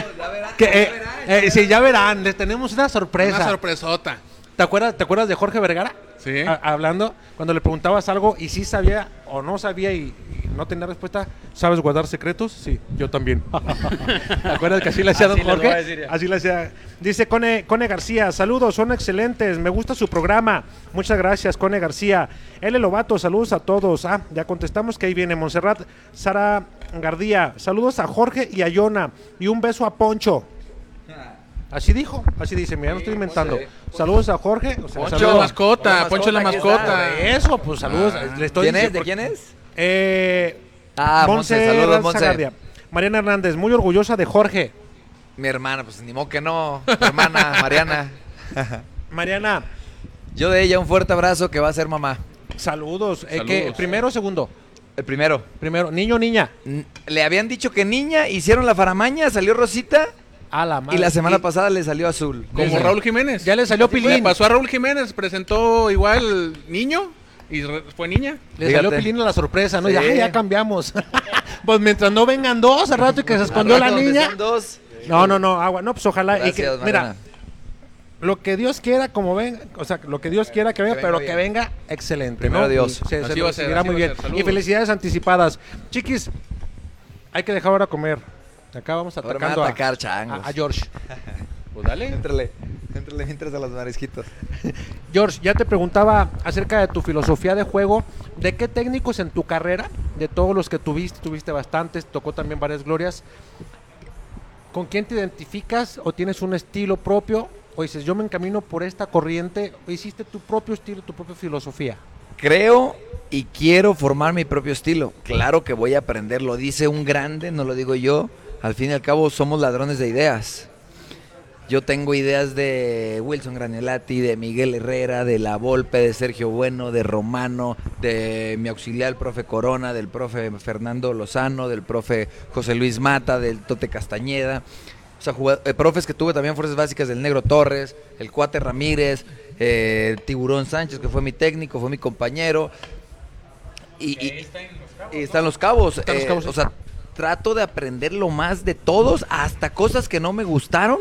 que, eh, eh, sí, ya verán, les tenemos una sorpresa. Una sorpresota. ¿Te acuerdas, ¿Te acuerdas de Jorge Vergara? Sí. A- hablando, cuando le preguntabas algo y sí sabía o no sabía y, y no tenía respuesta, ¿sabes guardar secretos? Sí, yo también. ¿Te acuerdas que así le hacía don Jorge? decir. Así le hacía. Dice Cone, Cone García, saludos, son excelentes, me gusta su programa. Muchas gracias, Cone García. L. Lobato, saludos a todos. Ah, ya contestamos que ahí viene Montserrat Sara Gardía. Saludos a Jorge y a Yona y un beso a Poncho. Así dijo, así dice, mira, no estoy inventando. Saludos a Jorge. o sea, Poncho. La mascota, Hola, Poncho la mascota, Eso, pues saludos. Ah. Le estoy ¿Quién es? diciendo- ¿De quién es? Eh, Ah, Monse, saludos, Monse. Mariana Hernández, muy orgullosa de Jorge. Mi hermana, pues ni modo que no. Mi hermana, Mariana. Mariana, Yo de ella un fuerte abrazo que va a ser mamá. saludos. Eh, ¿qué? Saludos. ¿Primero o segundo? El primero. Primero, niño o niña. N- Le habían dicho que niña, hicieron la faramaña, salió Rosita A la madre. y la semana Y pasada le salió azul. Como Raúl Jiménez. Ya le salió Le pilín. pasó a Raúl Jiménez, presentó igual niño y fue niña. Le salió pilín a la sorpresa, ¿no? Sí. Ya, ya cambiamos. pues mientras no vengan dos al rato y que se escondió la niña. dos. No, no, no, agua. No, pues ojalá. y que- Gracias, mira, Mariana. lo que Dios quiera, como venga, o sea, lo que Dios quiera que venga, venga pero bien. que venga excelente, Primero ¿no? Dios. Y Se, Así se va lo a ser, recibirá así muy bien. Y felicidades anticipadas. Chiquis, hay que dejar ahora comer. Acá vamos Ahora me atacando a a, atacar, changos. a- a George. Pues dale. Éntrale, éntrale mientras a los marisquitos. George, ya te preguntaba acerca de tu filosofía de juego. ¿De qué técnicos en tu carrera, de todos los que tuviste, tuviste bastantes, tocó también varias glorias, ¿con quién te identificas o tienes un estilo propio o dices, yo me encamino por esta corriente, o hiciste tu propio estilo, tu propia filosofía? Creo y quiero formar mi propio estilo. Claro que voy a aprender, lo dice un grande, no lo digo yo. Al fin y al cabo somos ladrones de ideas. Yo tengo ideas de Wilson Granelati, de Miguel Herrera, de La Volpe, de Sergio Bueno, de Romano, de mi auxiliar, el profe Corona, del profe Fernando Lozano, del profe José Luis Mata, del Tote Castañeda. O sea, jugad- eh, profes que tuve también fuerzas básicas del Negro Torres, el Cuate Ramírez, eh, Tiburón Sánchez, que fue mi técnico, fue mi compañero. Y, y- y están los cabos. Están los eh, cabos, o sea, trato de aprender lo más de todos, hasta cosas que no me gustaron.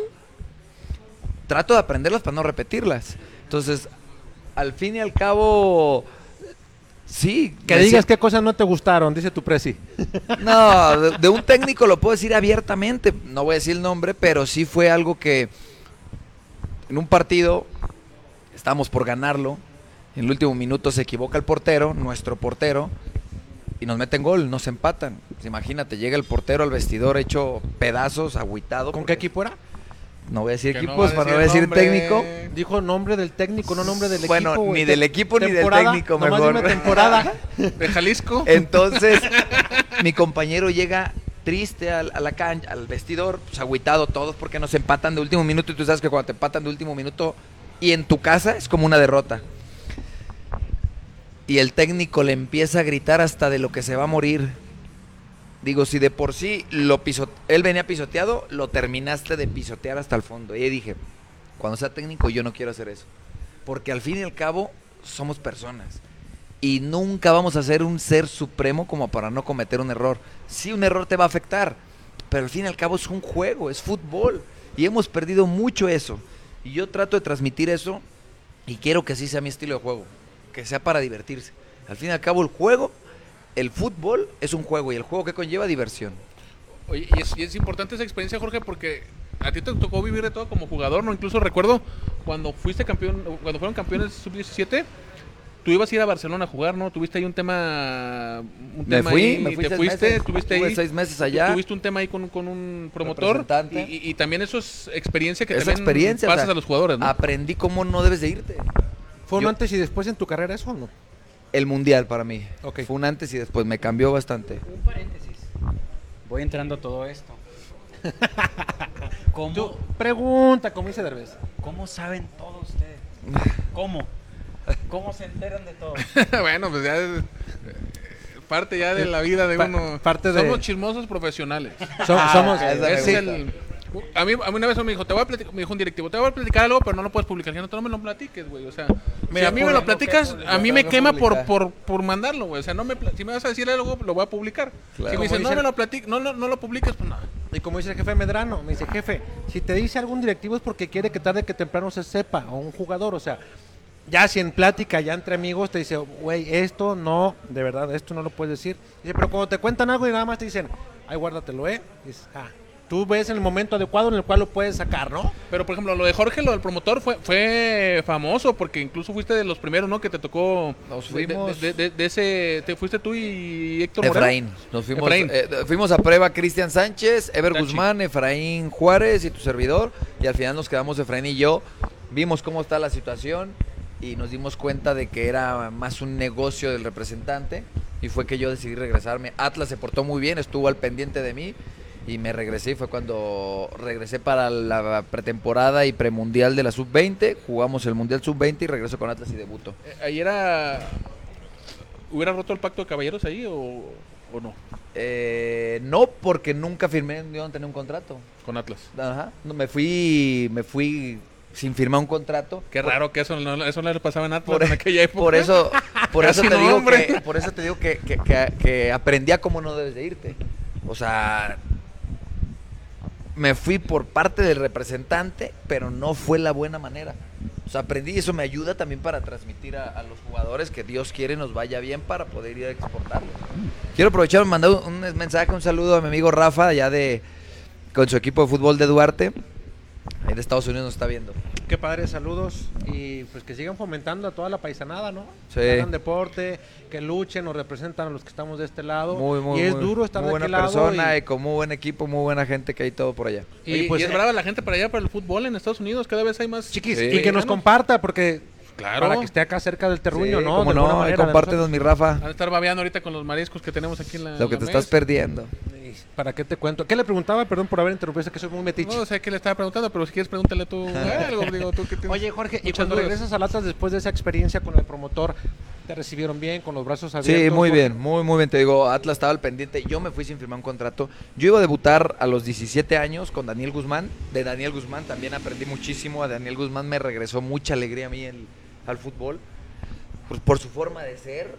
Trato de aprenderlas para no repetirlas. Entonces, al fin y al cabo, sí. Que digas qué cosas no te gustaron, dice tu presi. no, de, de un técnico lo puedo decir abiertamente. No voy a decir el nombre, pero sí fue algo que en un partido estábamos por ganarlo. En el último minuto se equivoca el portero, nuestro portero, y nos meten gol, nos empatan. Pues imagínate, llega el portero al vestidor hecho pedazos, agüitado. ¿Con qué equipo era? No voy a decir Que no equipos para no decir decir nombre. técnico. Dijo nombre del técnico, no nombre del Bueno, equipo. güey. ni del equipo ni del técnico, nomás mejor. dime temporada. De Jalisco. Entonces, mi compañero llega triste al, a la cancha, al vestidor, pues agüitado todos porque nos empatan de último minuto y tú sabes que cuando te empatan de último minuto y en tu casa es como una derrota. Y el técnico le empieza a gritar hasta de lo que se va a morir. Digo, si de por sí lo piso, él venía pisoteado, lo terminaste de pisotear hasta el fondo. Y dije, cuando sea técnico yo no quiero hacer eso. Porque al fin y al cabo somos personas. Y nunca vamos a ser un ser supremo como para no cometer un error. Sí, un error te va a afectar, pero al fin y al cabo es un juego, es fútbol. Y hemos perdido mucho eso. Y yo trato de transmitir eso y quiero que así sea mi estilo de juego. Que sea para divertirse. Al fin y al cabo el juego, el fútbol es un juego y el juego que conlleva diversión. Oye, y es, y es importante esa experiencia, Jorge, porque a ti te tocó vivir de todo como jugador, ¿no? Incluso recuerdo cuando fuiste campeón, cuando fueron campeones sub-17, tú ibas a ir a Barcelona a jugar, ¿no? Tuviste ahí un tema... Un Me tema fui, ahí, me fui te seis fuiste, meses, tuviste ahí... seis meses allá. Tuviste un tema ahí con, con un promotor. Y, y- y también eso es experiencia que Esa también experiencia. o pasas sea, a los jugadores, ¿no? Aprendí cómo no debes de irte. ¿Fue un Yo- antes y después en tu carrera eso o no? El mundial para mí. Fue un antes y después, me cambió bastante. Un paréntesis. Voy entrando a todo esto. ¿Cómo, Tú, pregunta, como dice Derbez. ¿Cómo saben todo ustedes? ¿Cómo? ¿Cómo se enteran de todo? bueno, pues ya es eh, parte ya de la vida de Pa- uno. parte de- Somos chismosos profesionales. So- Ah, somos. me Es el- a mí, a mí una vez me dijo, te voy a platicar, me dijo un directivo, te voy a platicar algo, pero no lo puedes publicar. Ya no, no me lo platiques, güey. O sea, Mira, si a mí me lo platicas, a mí me quema por, por, por mandarlo, güey. O sea, no me, si me vas a decir algo, lo voy a publicar. Claro. Si me Como no dicen- me lo platic, no, no, no lo publiques, pues no. Y como dice el jefe Medrano, me dice, jefe, si te dice algún directivo es porque quiere que tarde que temprano se sepa, o un jugador, o sea, ya si en plática, ya entre amigos, te dice, güey, esto no, de verdad, esto no lo puedes decir. Dice, pero cuando te cuentan algo y nada más te dicen, ay, guárdatelo, ¿eh? Dices, ah, tú ves el momento adecuado en el cual lo puedes sacar, ¿no? Pero, por ejemplo, lo de Jorge, lo del promotor, fue, fue famoso porque incluso fuiste de los primeros, ¿no? Que te tocó. Nos de- de- fuimos- De, de- de ese. Te fuiste tú y Héctor Moreno. Efraín. Nos fuimos, Efraín. eh, fuimos a prueba Cristian Sánchez, Ever Tachi. Guzmán, Efraín Juárez y tu servidor. Y al final nos quedamos Efraín y yo. Vimos cómo está la situación y nos dimos cuenta de que era más un negocio del representante. Y fue que yo decidí regresarme. Atlas se portó muy bien, estuvo al pendiente de mí. Y me regresé y fue cuando regresé para la pretemporada y premundial de la sub-20. Jugamos el mundial sub-20 y regreso con Atlas y debuto. Eh, Ahí era. ¿Hubiera roto el pacto de caballeros ahí o, o no? Eh, no, porque nunca firmé, yo no tenía un contrato. Con Atlas. Ajá. No, me fui, me fui sin firmar un contrato. Qué raro que eso no, eso no le pasaba en Atlas Por, en aquella época. por eso, por eso te digo que, por eso te digo que, que, que- que aprendí a cómo no debes de irte. O sea, me fui por parte del representante, pero no fue la buena manera. O sea, aprendí y eso me ayuda también para transmitir a, los jugadores que Dios quiere nos vaya bien para poder ir a exportarlo. Quiero aprovechar mandar un, un mensaje, un saludo a mi amigo Rafa, allá de con su equipo de fútbol de Duarte. Ahí de Estados Unidos nos está viendo. Qué padre, saludos y pues que sigan fomentando a toda la paisanada, ¿no? Sí. Que hagan deporte, que luchen, nos representan a los que estamos de este lado. Muy, muy, y es muy- duro estar muy de buena aquel lado. persona y... y- con muy buen equipo, muy buena gente que hay todo por allá. Y, Oye, pues, y es eh, brava la gente para allá, para el fútbol en Estados Unidos. Cada vez hay más. chiquis, Sí. y que nos comparta, porque Claro. para que esté acá cerca del terruño, Sí, ¿no? Como no, manera, compártenos mi Rafa, Van a estar babeando ahorita con los mariscos que tenemos aquí en la. lo que la te mesa. estás perdiendo. ¿Para qué te cuento? ¿Qué le preguntaba? Perdón por haber interrumpido, es que soy muy metiche. No sé qué le estaba preguntando, pero si quieres pregúntale tú algo. Digo, tú que tienes Oye, Jorge, y cuando dudas. regresas al Atlas después de esa experiencia con el promotor, ¿te recibieron bien, con los brazos abiertos? Sí, muy bien, muy, muy bien. Te digo, Atlas estaba al pendiente. Yo me fui sin firmar un contrato. Yo iba a debutar a los 17 años con Daniel Guzmán. De Daniel Guzmán también aprendí muchísimo. A Daniel Guzmán me regresó mucha alegría a mí en- al fútbol. Por, por su forma de ser,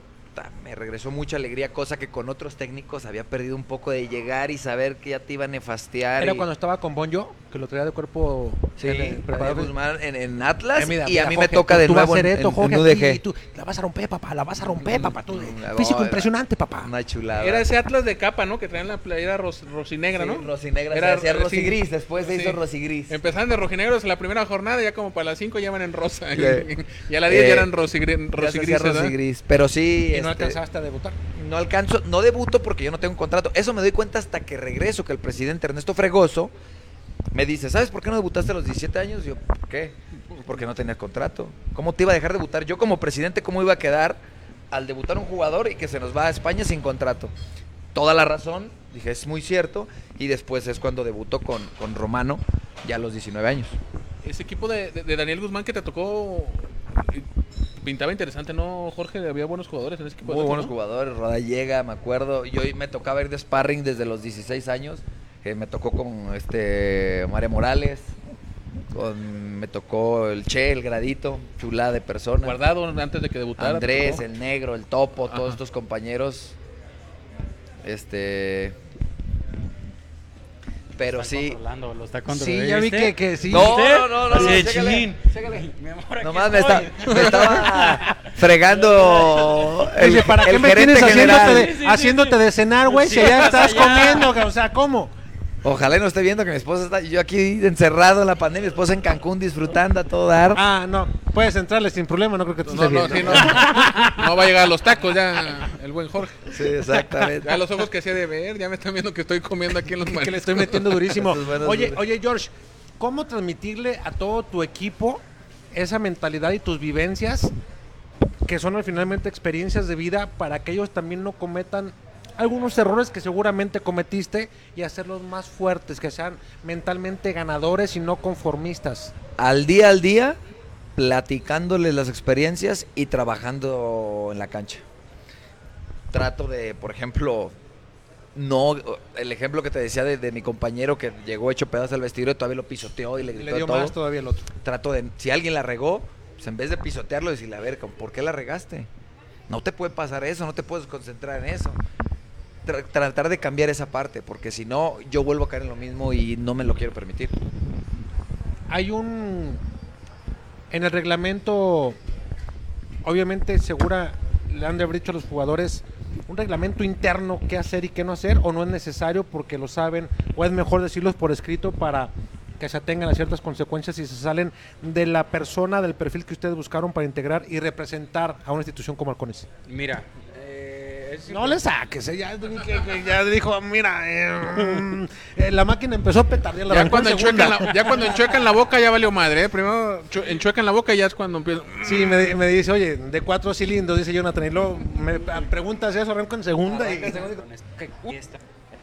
me regresó mucha alegría, cosa que con otros técnicos había perdido un poco de llegar y saber que ya te iba a nefastear. Era y- cuando estaba con Bonjo, que lo traía de cuerpo Sí, en preparador. Guzmán en, en Atlas Eh, mira, y mira, a mí Jorge, me toca tú- de tú vas nuevo a en, hacer esto, en- Jorge, en aquí, tú la vas a romper, papá, la vas a romper, papá. Tú, físico no, impresionante, papá. Una chulada. Era ese Atlas de capa, ¿no? Que traían la playera ros- rosinegra, ¿no? Sí, rosinegra, Era- se hacía sí. rosigris, después se Sí. hizo rosigris. Empezaron de rojinegros en la primera jornada, ya como para las 5 ya van en rosa. Sí. y a las 10 Eh, ya eran rosigri- Ya se hacía rosigrises, ¿verdad? rosigris, pero sí. Y no este, alcanzaste a debutar. no alcanzo, no debuto porque yo no tengo un contrato. Eso me doy cuenta hasta que regreso, que el presidente Ernesto Fregoso me dice, ¿sabes por qué no debutaste a los 17 años? Yo, ¿por qué? Pues porque no tenías contrato. ¿Cómo te iba a dejar debutar? Yo como presidente, ¿cómo iba a quedar al debutar un jugador y que se nos va a España sin contrato? Toda la razón, dije, es muy cierto. Y después es cuando debutó con, con Romano, ya a los 19 años. Ese equipo de, de- de Daniel Guzmán que te tocó eh, pintaba interesante, ¿no, Jorge? Había buenos jugadores en ese equipo. Muy buenos ¿no? jugadores, Rodallega, me acuerdo. Yo me tocaba ir de sparring desde los 16 años. Eh, me tocó con este Mario Morales. Con, me tocó el Che, el Gradito, chulada de persona. Guardado antes de que debutara. Andrés, el Negro, el Topo, Ajá. todos estos compañeros. Este. Pero Lo está sí. controlando, lo está Sí, ya vi que, que sí. No, no, no, no, chécale, chécale. Mi amor, Nomás me, está- me estaba fregando el, Oye, ¿para qué me tienes haciéndote de, Sí, sí, sí, haciéndote sí. de cenar, güey? Sí, si ya estás allá. comiendo, o sea, ¿cómo? Ojalá y no esté viendo que mi esposa está. Yo aquí encerrado en la pandemia, mi esposa en Cancún disfrutando a todo dar. Ah, no, puedes entrarle sin problema, no creo que te No, esté no, viendo. sí, no. No va a llegar a los tacos ya el buen Jorge. Sí, exactamente. Ya los ojos que hacía de ver, ya me están viendo que estoy comiendo aquí en los que le mariscos. estoy metiendo durísimo. Oye, oye, George, ¿cómo transmitirle a todo tu equipo esa mentalidad y tus vivencias que son finalmente experiencias de vida para que ellos también no cometan algunos errores que seguramente cometiste y hacerlos más fuertes, que sean mentalmente ganadores y no conformistas? Al día al día, platicándoles las experiencias y trabajando en la cancha. Trato de, por ejemplo, no. El ejemplo que te decía de, de mi compañero que llegó hecho pedazo al vestidor y todavía lo pisoteó y le Y gritó le dio todo. más todavía el otro. trato de, si alguien la regó, pues en vez de pisotearlo, decirle, a ver, ¿por qué la regaste? No te puede pasar eso, no te puedes concentrar en eso. Tra- tratar de cambiar esa parte, porque si no, yo vuelvo a caer en lo mismo y no me lo quiero permitir. Hay un... En el reglamento, obviamente segura, le han de haber dicho a los jugadores un reglamento interno qué hacer y qué no hacer, o no es necesario porque lo saben, o es mejor decirlos por escrito para que se atengan a ciertas consecuencias y se salen de la persona, del perfil que ustedes buscaron para integrar y representar a una institución como Halcones. Mira, No le saques, eh, ya, que- que ya dijo, mira, eh, mm, eh, la máquina empezó a petardear la Ya arrancó cuando, en enchuecan segunda. la, ya cuando enchuecan la boca ya valió madre, ¿eh? Primero chu- enchuecan la boca y ya es cuando empieza. Sí, me, me dice, oye, de cuatro cilindros, dice Jonathan, y luego me preguntas eso, arranco en segunda y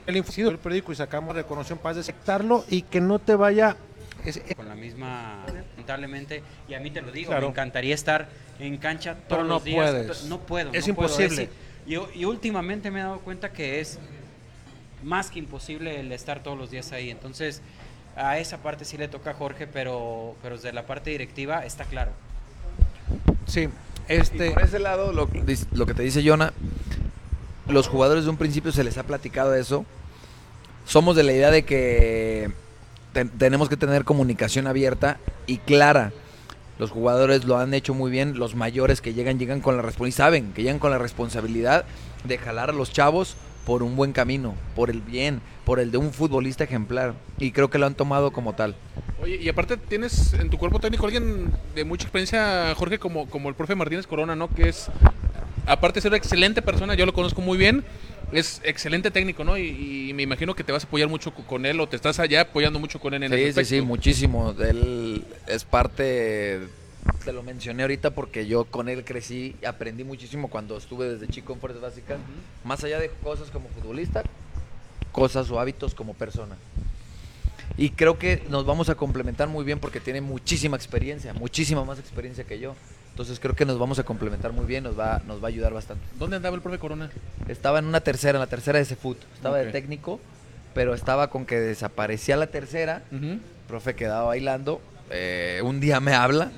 el infocido del periódico y sacamos reconoció en paz de aceptarlo y que no te vaya... es- con la misma lamentablemente y a mí te lo digo Claro. me encantaría estar en cancha todos Pero no los días puedes. no puedo Es no puedo. imposible. Y, y últimamente me he dado cuenta que es más que imposible el estar todos los días ahí entonces a esa parte sí le toca a Jorge pero pero desde la parte directiva está claro sí, Y este... por ese lado, lo, lo que te dice Jonah, los jugadores de un principio se les ha platicado eso. Somos de la idea de que ten- tenemos que tener comunicación abierta y clara. Los jugadores lo han hecho muy bien, los mayores que llegan, llegan con la responsabilidad, saben que llegan con la responsabilidad de jalar a los chavos por un buen camino, por el bien, por el de un futbolista ejemplar. Y creo que lo han tomado como tal. Oye, y aparte tienes en tu cuerpo técnico alguien de mucha experiencia, Jorge, como, como el profe Martínez Corona, ¿no? Que es, aparte de ser una excelente persona, yo lo conozco muy bien, es excelente técnico, ¿no? Y, y me imagino que te vas a apoyar mucho co- con él o te estás allá apoyando mucho con él en Sí, ese sí, sí, aspecto. muchísimo. Él es parte, te lo mencioné ahorita porque yo con él crecí, aprendí muchísimo cuando estuve desde chico en Fuerzas Básicas, más allá de cosas como futbolista, cosas o hábitos como persona. Y creo que nos vamos a complementar muy bien porque tiene muchísima experiencia, muchísima más experiencia que yo. Entonces creo que nos vamos a complementar muy bien, nos va, nos va a ayudar bastante. ¿Dónde andaba el profe Corona? Estaba en una tercera, en la tercera de ese foot. Estaba Ok. de técnico, pero estaba con que desaparecía la tercera Ujú. profe quedaba bailando. eh, un día me habla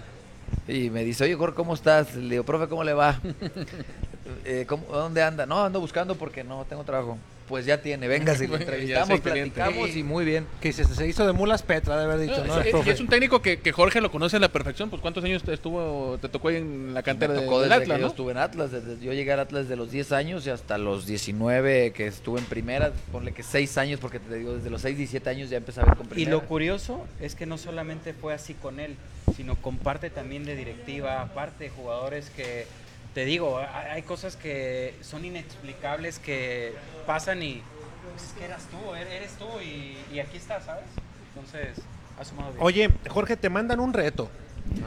y me dice, oye, Jorge, ¿cómo estás? Le digo, profe, ¿cómo le va? Eh, ¿cómo- ¿Dónde anda? No, ando buscando porque no tengo trabajo. Pues ya tiene, venga, si lo entrevistamos, platicamos y muy bien. Que se, se hizo de mulas Petra, de haber dicho, No, ¿no? es, es- un técnico que, que Jorge lo conoce a la perfección. Pues ¿cuántos años te estuvo, te tocó ahí en la cantera me de, tocó del desde Atlas, que yo ¿no? estuve en Atlas. desde- yo llegué al Atlas de los 10 años y hasta los 19 que estuve en primera. Ponle que 6 años, porque te digo, desde los 6, 17 años ya empecé a ver con Y primera. lo curioso es que no solamente fue así con él, sino comparte también de directiva, aparte de jugadores que, te digo, hay, cosas que son inexplicables que pasan y pues es que eras tú, er- eres tú y, y aquí estás, ¿sabes? Entonces, ha sumado bien. Oye, Jorge, te mandan un reto.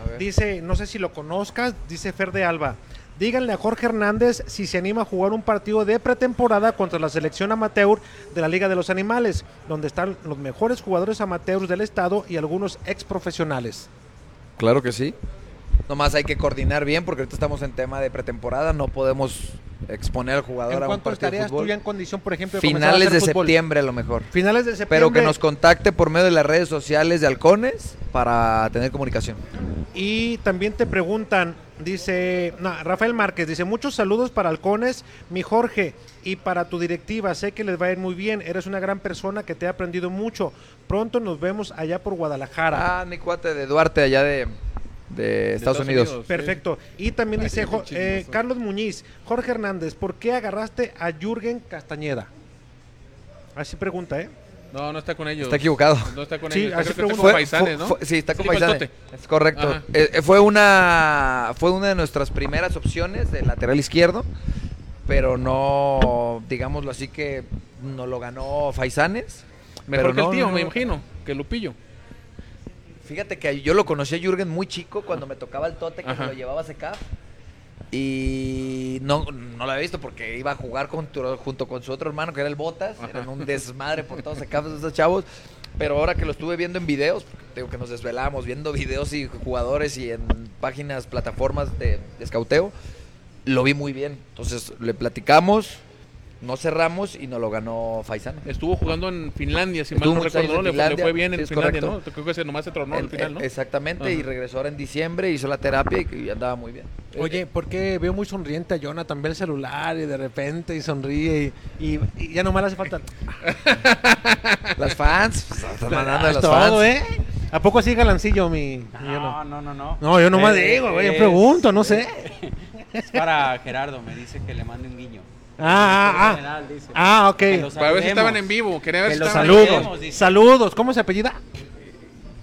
A ver. Dice, no sé si lo conozcas, dice Fer de Alba. Díganle a Jorge Hernández si se anima a jugar un partido de pretemporada contra la selección amateur de la Liga de los Animales, donde están los mejores jugadores amateurs del estado y algunos ex profesionales. Claro que sí. Nomás hay que coordinar bien porque ahorita estamos en tema de pretemporada, no podemos exponer al jugador ¿En a un partido de estarías tú fútbol. ya en condición, por ejemplo, de comenzar a Finales de fútbol? septiembre a lo mejor. Finales de septiembre. Pero que nos contacte por medio de las redes sociales de Halcones para tener comunicación. Y también te preguntan, dice no, Rafael Márquez, dice muchos saludos para Halcones, mi Jorge, y para tu directiva, sé que les va a ir muy bien, eres una gran persona que te ha aprendido mucho. Pronto nos vemos allá por Guadalajara. Ah, mi cuate de Duarte, allá de, de Estados, Unidos. Perfecto. Y también dice eh. Carlos Muñiz, Jorge Hernández, ¿por qué agarraste a Jürgen Castañeda? Así pregunta, ¿eh? No, no está con ellos. Está equivocado. No está con Sí, ellos. así está con Fue- Paisanes, fue- ¿no? fue- sí, está con Paisanes. Es correcto. Eh, eh, fue una fue una de nuestras primeras opciones de lateral izquierdo, pero no, digámoslo así que no lo ganó Faisanes. Mejor pero que el tío, no, me no. imagino. Que Lupillo. Fíjate que yo lo conocí a Jürgen muy chico cuando me tocaba el tote que Ajá. me lo llevaba a secar. Y no, no lo había visto porque iba a jugar junto, junto con su otro hermano que era el Botas. Ajá. Eran un desmadre por todos secabos esos chavos. Pero ahora que lo estuve viendo en videos, digo que nos desvelamos viendo videos y jugadores y en páginas, plataformas de, de escauteo, lo vi muy bien. Entonces le platicamos, no cerramos y nos lo ganó Faisán. Estuvo jugando en Finlandia, si Estuvo mal no recuerdo. ¿no? Le, fue- le Finlandia, fue bien sí, en Finlandia, correcto. ¿no? Creo que se nomás se tronó al final, ¿no? exactamente, y regresó ahora en diciembre, hizo la terapia y, y andaba muy bien. Oye, ¿por qué veo muy sonriente a Jonathan? Ve el celular y de repente y sonríe y, y- y ya nomás le hace falta. Las fans, pues, están mandando a las todo, fans. ¿eh? ¿A poco así galancillo mi, No, no, no, no. No, yo nomás Eh, digo, güey, yo pregunto, no sé. Es para Gerardo, me dice que le mande un guiño. Ah, ah, ah. General, dice. Ah, ok. Que los Para ver si estaban en vivo. Quería ver Que si los estaban Saludos, saludemos, dice. saludos. ¿Cómo se apellida?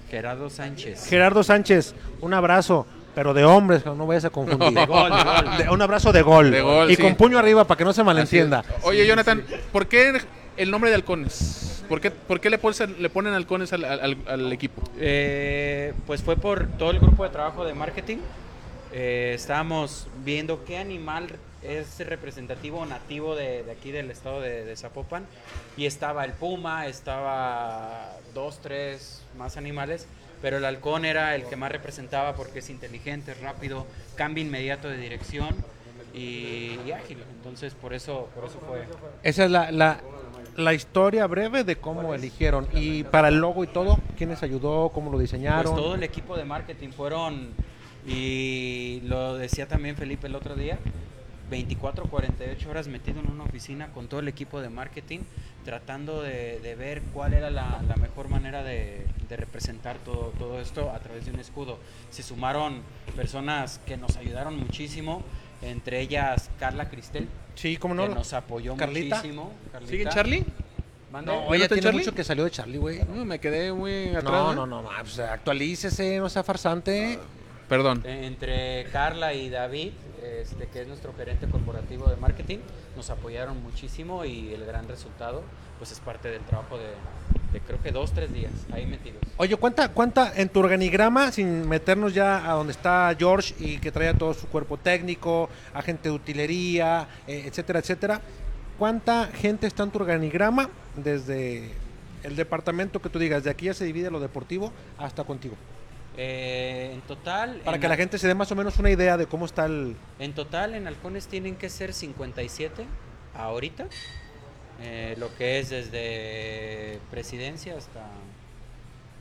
Gerardo Sánchez. Gerardo Sánchez, un abrazo, pero de hombres, no vayas a confundir. De gol, de gol. De- un abrazo de gol. De gol, y sí. con puño arriba para que no se malentienda. Oye, Jonathan, ¿por qué el nombre de halcones? ¿Por qué, por qué le, pones- le ponen halcones al, al- al equipo? Eh, pues fue por todo el grupo de trabajo de marketing. Eh, estábamos viendo qué animal es representativo nativo de, de aquí del estado de, de Zapopan. Y estaba el puma, estaba dos, tres más animales. Pero el halcón era el que más representaba porque es inteligente, rápido, cambia inmediato de dirección y, y ágil. Entonces por eso, por eso fue. Esa es la, la, la historia breve de cómo eligieron. Y para el logo y todo, ¿quién les ayudó? ¿Cómo lo diseñaron? Pues todo el equipo de marketing fueron, y lo decía también Felipe el otro día, 24 48 horas metido en una oficina con todo el equipo de marketing, tratando de, de ver cuál era la, la mejor manera de, de representar todo, todo esto a través de un escudo. Se sumaron personas que nos ayudaron muchísimo, entre ellas Carla Cristel, Sí, cómo no. que nos apoyó Carlita. muchísimo. Carlita. ¿Sigue Charlie? Mande. No, ¿Ya ya está tiene Charlie? mucho que salió de Charlie, güey. No, me quedé muy atrás. No, no, no, no, pues actualícese, no sea farsante. Perdón. Entre Carla y David, este, que es nuestro gerente corporativo de marketing, nos apoyaron muchísimo y el gran resultado pues es parte del trabajo de, creo que dos, tres días ahí metidos. Oye, ¿cuánta, ¿cuánta en tu organigrama, sin meternos ya a donde está George y que trae todo su cuerpo técnico, agente de utilería, eh, etcétera, etcétera? ¿Cuánta gente está en tu organigrama desde el departamento que tú digas, de aquí ya se divide lo deportivo hasta contigo? Eh, en total, Para en que la gente se dé más o menos una idea de cómo está el... En total en Halcones tienen que ser 57 ahorita, eh, lo que es desde presidencia hasta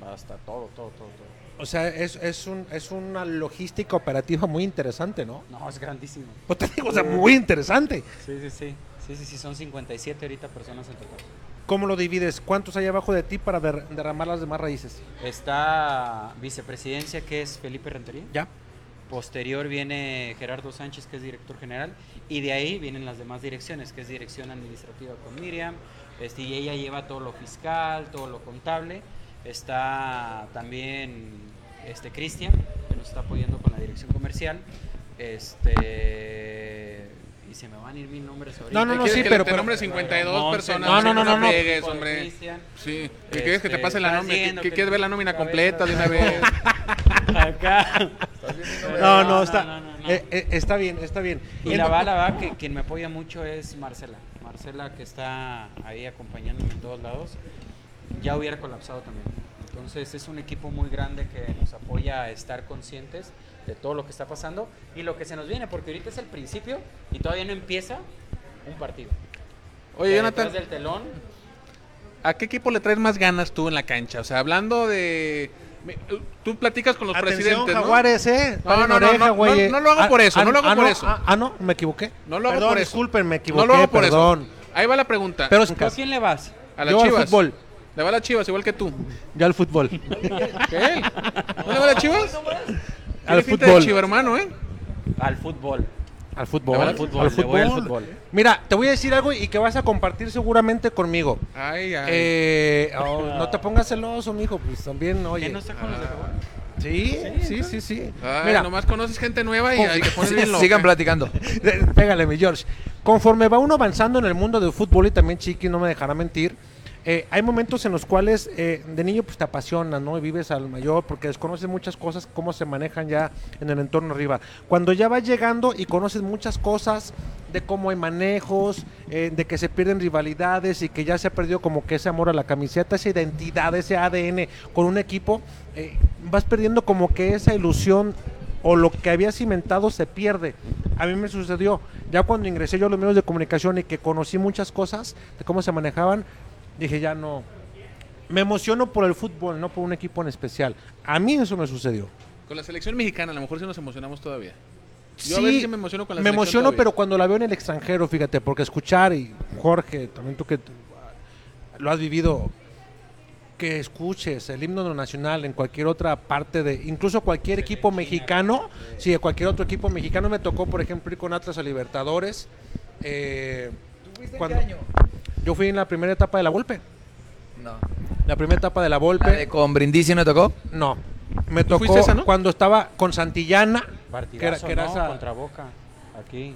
hasta todo, todo, todo, todo. O sea, es, es, un, es una logística operativa muy interesante, ¿no? No, es grandísimo. Pues te digo, o sea, muy interesante. Sí, sí, sí. Sí, sí, sí, son 57 ahorita personas en total. ¿Cómo lo divides? ¿Cuántos hay abajo de ti para der- derramar las demás raíces? Está vicepresidencia, que es Felipe Rentería. ¿Ya? Posterior viene Gerardo Sánchez, que es director general. Y de ahí vienen las demás direcciones, que es dirección administrativa con Miriam. Este, y ella lleva todo lo fiscal, todo lo contable. Está también este Cristian, que nos está apoyando con la dirección comercial. Este. Y se me van a ir mil nombres ahorita. No, no, no, ¿Quieres sí, que pero- te pero- nombre 52 Monse, personas. No, no, no, no, no. pegues, hombre. Sí. ¿Qué quieres que te Este, pase la nómina? viendo ¿Qué- que ¿Quieres ver la nómina cabeza- completa de una vez? Acá. No, no, está, no, no, no. eh, eh, está bien, está bien. Y la va, la va, que quien me apoya mucho es Marcela. Marcela que está ahí acompañándome en todos lados. Ya hubiera colapsado también. Entonces es un equipo muy grande que nos apoya a estar conscientes de todo lo que está pasando y lo que se nos viene, porque ahorita es el principio y todavía no empieza un partido. Oye, Jonathan, detrás del telón, ¿a qué equipo le traes más ganas tú en la cancha? O sea, hablando de... me- Tú platicas con los Atención, presidentes, ¿no? Jaguares, ¿eh? No, Paren no, no, oreja, no, güey. no, no lo hago por eso, no lo hago por eso. Ah, ah, no, me equivoqué. No lo hago Perdón, por eso. disculpen, me equivoqué, No lo hago por perdón. eso. Ahí va la pregunta. Pero ¿tú a quién le vas? a las yo al chivas. fútbol. Le va a las chivas, igual que tú. yo al fútbol. ¿Qué? ¿No le va a las chivas? Al pinta fútbol. de hermano, ¿eh? Al fútbol. Al fútbol. Al fútbol, al. Mira, te voy a decir algo y que vas a compartir seguramente conmigo. Ay, ay. Eh, oh, no te pongas celoso, mijo, pues también, oye. ¿Quién no está con los de Jaguares? Sí, sí, sí, sí. Ay, Mira, nomás conoces gente nueva y hay que poner bien loca. Sigan platicando. pégale, mi George. Conforme va uno avanzando en el mundo del fútbol y también Chiqui no me dejará mentir, eh, hay momentos en los cuales eh, de niño pues te apasiona, ¿no? Y vives al mayor porque desconoces muchas cosas, cómo se manejan ya en el entorno arriba. Cuando ya vas llegando y conoces muchas cosas de cómo hay manejos, eh, de que se pierden rivalidades y que ya se ha perdido como que ese amor a la camiseta, esa identidad, ese ADN con un equipo, eh, vas perdiendo como que esa ilusión o lo que había cimentado se pierde. A mí me sucedió, ya cuando ingresé yo a los medios de comunicación y que conocí muchas cosas de cómo se manejaban, dije ya no. Me emociono por el fútbol, no por un equipo en especial. A mí eso me sucedió. Con la selección mexicana, a lo mejor sí nos emocionamos todavía. Yo Sí, a veces sí me emociono con la me selección emociono, todavía. pero cuando la veo en el extranjero, fíjate, porque escuchar y Jorge, también tú que lo has vivido, que escuches el himno nacional en cualquier otra parte de, incluso cualquier equipo mexicano, sí, de cualquier otro equipo mexicano me tocó, por ejemplo, ir con Atlas a Libertadores. eh, cuando- Yo fui en la primera etapa de la Volpe. No. La primera etapa de la Volpe. ¿La de con Brindisi no tocó? No. Me ¿Tú tocó fuiste esa, no? cuando estaba con Santillana. Partidazo, que era ¿no? esa- Contra Boca. Aquí.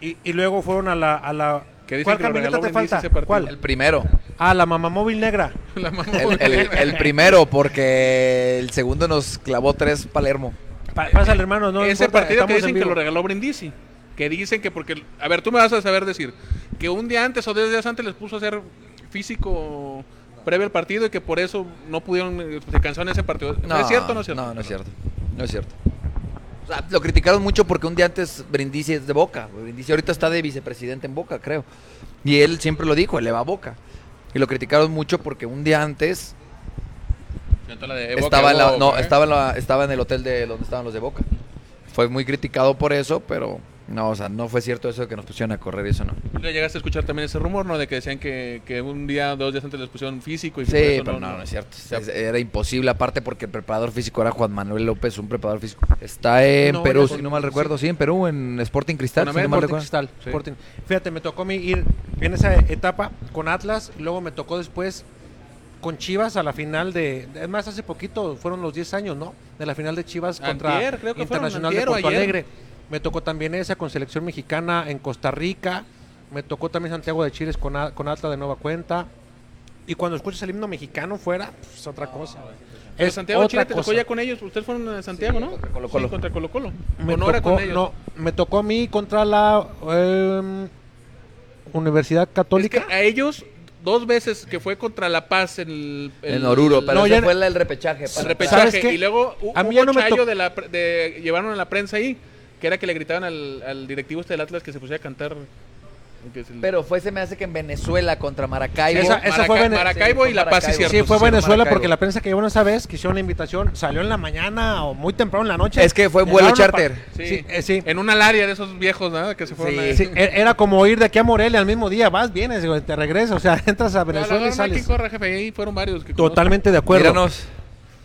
Y, y luego fueron a la. A la Que dicen ¿Cuál que camioneta regaló te Brindisi falta? ¿Cuál? El primero. Ah, la mamamóvil negra. La mamá El, el- el primero, porque el segundo nos clavó tres Palermo. Pa- pásale, hermano, no Ese importa, partido que dicen que lo regaló Brindisi. Que dicen que porque... A ver, tú me vas a saber decir. Que un día antes o dos días antes les puso a hacer físico previo al partido y que por eso no pudieron... eh, Se cansaron ese partido. ¿Es cierto o no es cierto? No, no es cierto. No es cierto. O sea, lo criticaron mucho porque un día antes Brindisi es de Boca. Brindisi ahorita está de vicepresidente en Boca, creo. Y él siempre lo dijo, él le va a Boca. Y lo criticaron mucho porque un día antes estaba, en la- Boca, no, ¿eh? estaba, en la- estaba en el hotel de donde estaban los de Boca. Fue muy criticado por eso, pero No, o sea, no fue cierto eso de que nos pusieron a correr, eso no. Ya llegaste a escuchar también ese rumor, ¿no? De que decían que, que un día, dos días antes les pusieron físico y Sí, eso pero no, no es cierto. Era imposible, aparte porque el preparador físico era Juan Manuel López, un preparador físico. Está en No, Perú, si no mal recuerdo, sí, en Perú, en Sporting Cristal, si no mal Sporting recuerdo. Cristal, Sí. Sporting. Fíjate, me tocó a mí ir en esa etapa con Atlas, y luego me tocó después con Chivas a la final de... Es más, hace poquito, fueron los 10 años, ¿no? De la final de Chivas contra Antier, creo que fueron, Internacional antier de Porto ayer. Alegre. Me tocó también esa con selección mexicana en Costa Rica. Me tocó también Santiago de Chile con, A- con Atlas de nueva cuenta. Y cuando escuchas el himno mexicano fuera, pues, es otra cosa. Es Santiago de otra Chile te tocó ya con ellos. Ustedes fueron a Santiago, Sí, ¿no? contra. Sí, contra Colo Colo. Me ¿O no era tocó, con ellos? no, me tocó a mí contra la em, Universidad Católica. Es que a ellos, dos veces que fue contra La Paz en el... En Oruro, pero No, ese ya- fue el, el repechaje. el repechaje. Y luego hu- A mí hubo ya no me chayo tocó- de la... pre- De, llevaron a la prensa ahí, que era que le gritaban al, al directivo este del Atlas que se pusiera a cantar... que es el- Pero fue, se me hace que en Venezuela contra Maracaibo. Esa- esa fue Maraca- Vene- Maracaibo Sí, y La fue Paz, sí, Maracaibo. cierto. Sí, fue Venezuela Maracaibo. porque la prensa que llevó esa vez, que hicieron la invitación, salió en la mañana o muy temprano en la noche. Es que fue vuelo Llegaron a pa- charter. Sí, Sí, eh, sí. En un área de esos viejos, ¿no? Que se fueron Sí. e- era como ir de aquí a Morelia al mismo día, vas, vienes, te regresas, o sea, entras a No, Venezuela y no sales. jefe. Ahí fueron varios. que Totalmente de acuerdo. Míranos.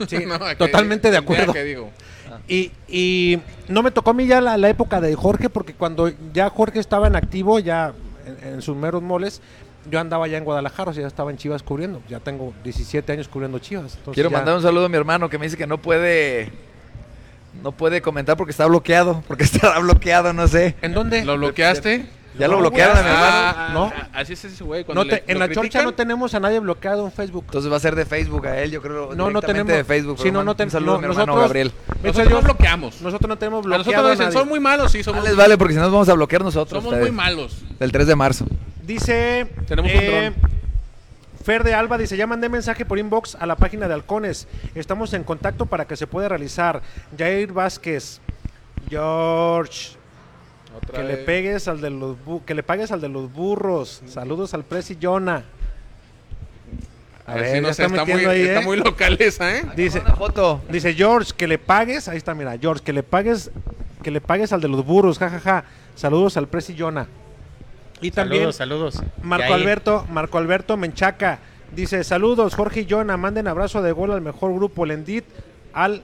Sí, No, que- totalmente de ya acuerdo. que digo. Y, y no me tocó a mí ya la, la época de Jorge, porque cuando ya Jorge estaba en activo, ya en, en sus meros moles, yo andaba ya en Guadalajara, o sea, ya estaba en Chivas cubriendo. Ya tengo 17 años cubriendo Chivas. Quiero ya- mandar un saludo a mi hermano que me dice que no puede no puede comentar porque está bloqueado, porque estará bloqueado, no sé. ¿En dónde? ¿Lo bloqueaste? Ya lo bloquearon a mi hermano. Ah, ¿no? ah, Así es ese güey. cuando No te- le- en la chorcha no tenemos a nadie bloqueado en Facebook. Entonces va a ser de Facebook a él, yo creo. No, no tenemos. de Facebook. Sí, no, no ten- Un saludo no, a mi hermano nosotros- Gabriel. Nosotros no bloqueamos. Nosotros no tenemos A bloqueado nosotros nos dicen, nadie. son muy malos, sí, somos, Ah, les vale porque si no nos vamos a bloquear nosotros. somos ustedes. muy malos. Del 3 de marzo. Dice. Tenemos un dron. Fer de Alba dice: Ya mandé mensaje por inbox a la página de Halcones. Estamos en contacto para que se pueda realizar. Jair Vázquez. George. Otra Que le pegues al de los bu- que le pagues al de los burros. Saludos al Presi Jonah. A A ver, ya no sé, está está, muy, ahí, está ¿eh? muy local esa, ¿eh? Dice, Una foto. dice George que le pagues, ahí está, mira, George, que le pagues, que le pagues al de los burros, jajaja. Saludos al Presi Jonah. Y también saludos, saludos. Marco. Alberto, Marco Alberto Menchaca dice, saludos Jorge y Jonah, manden abrazo de gol al mejor grupo Lendit, al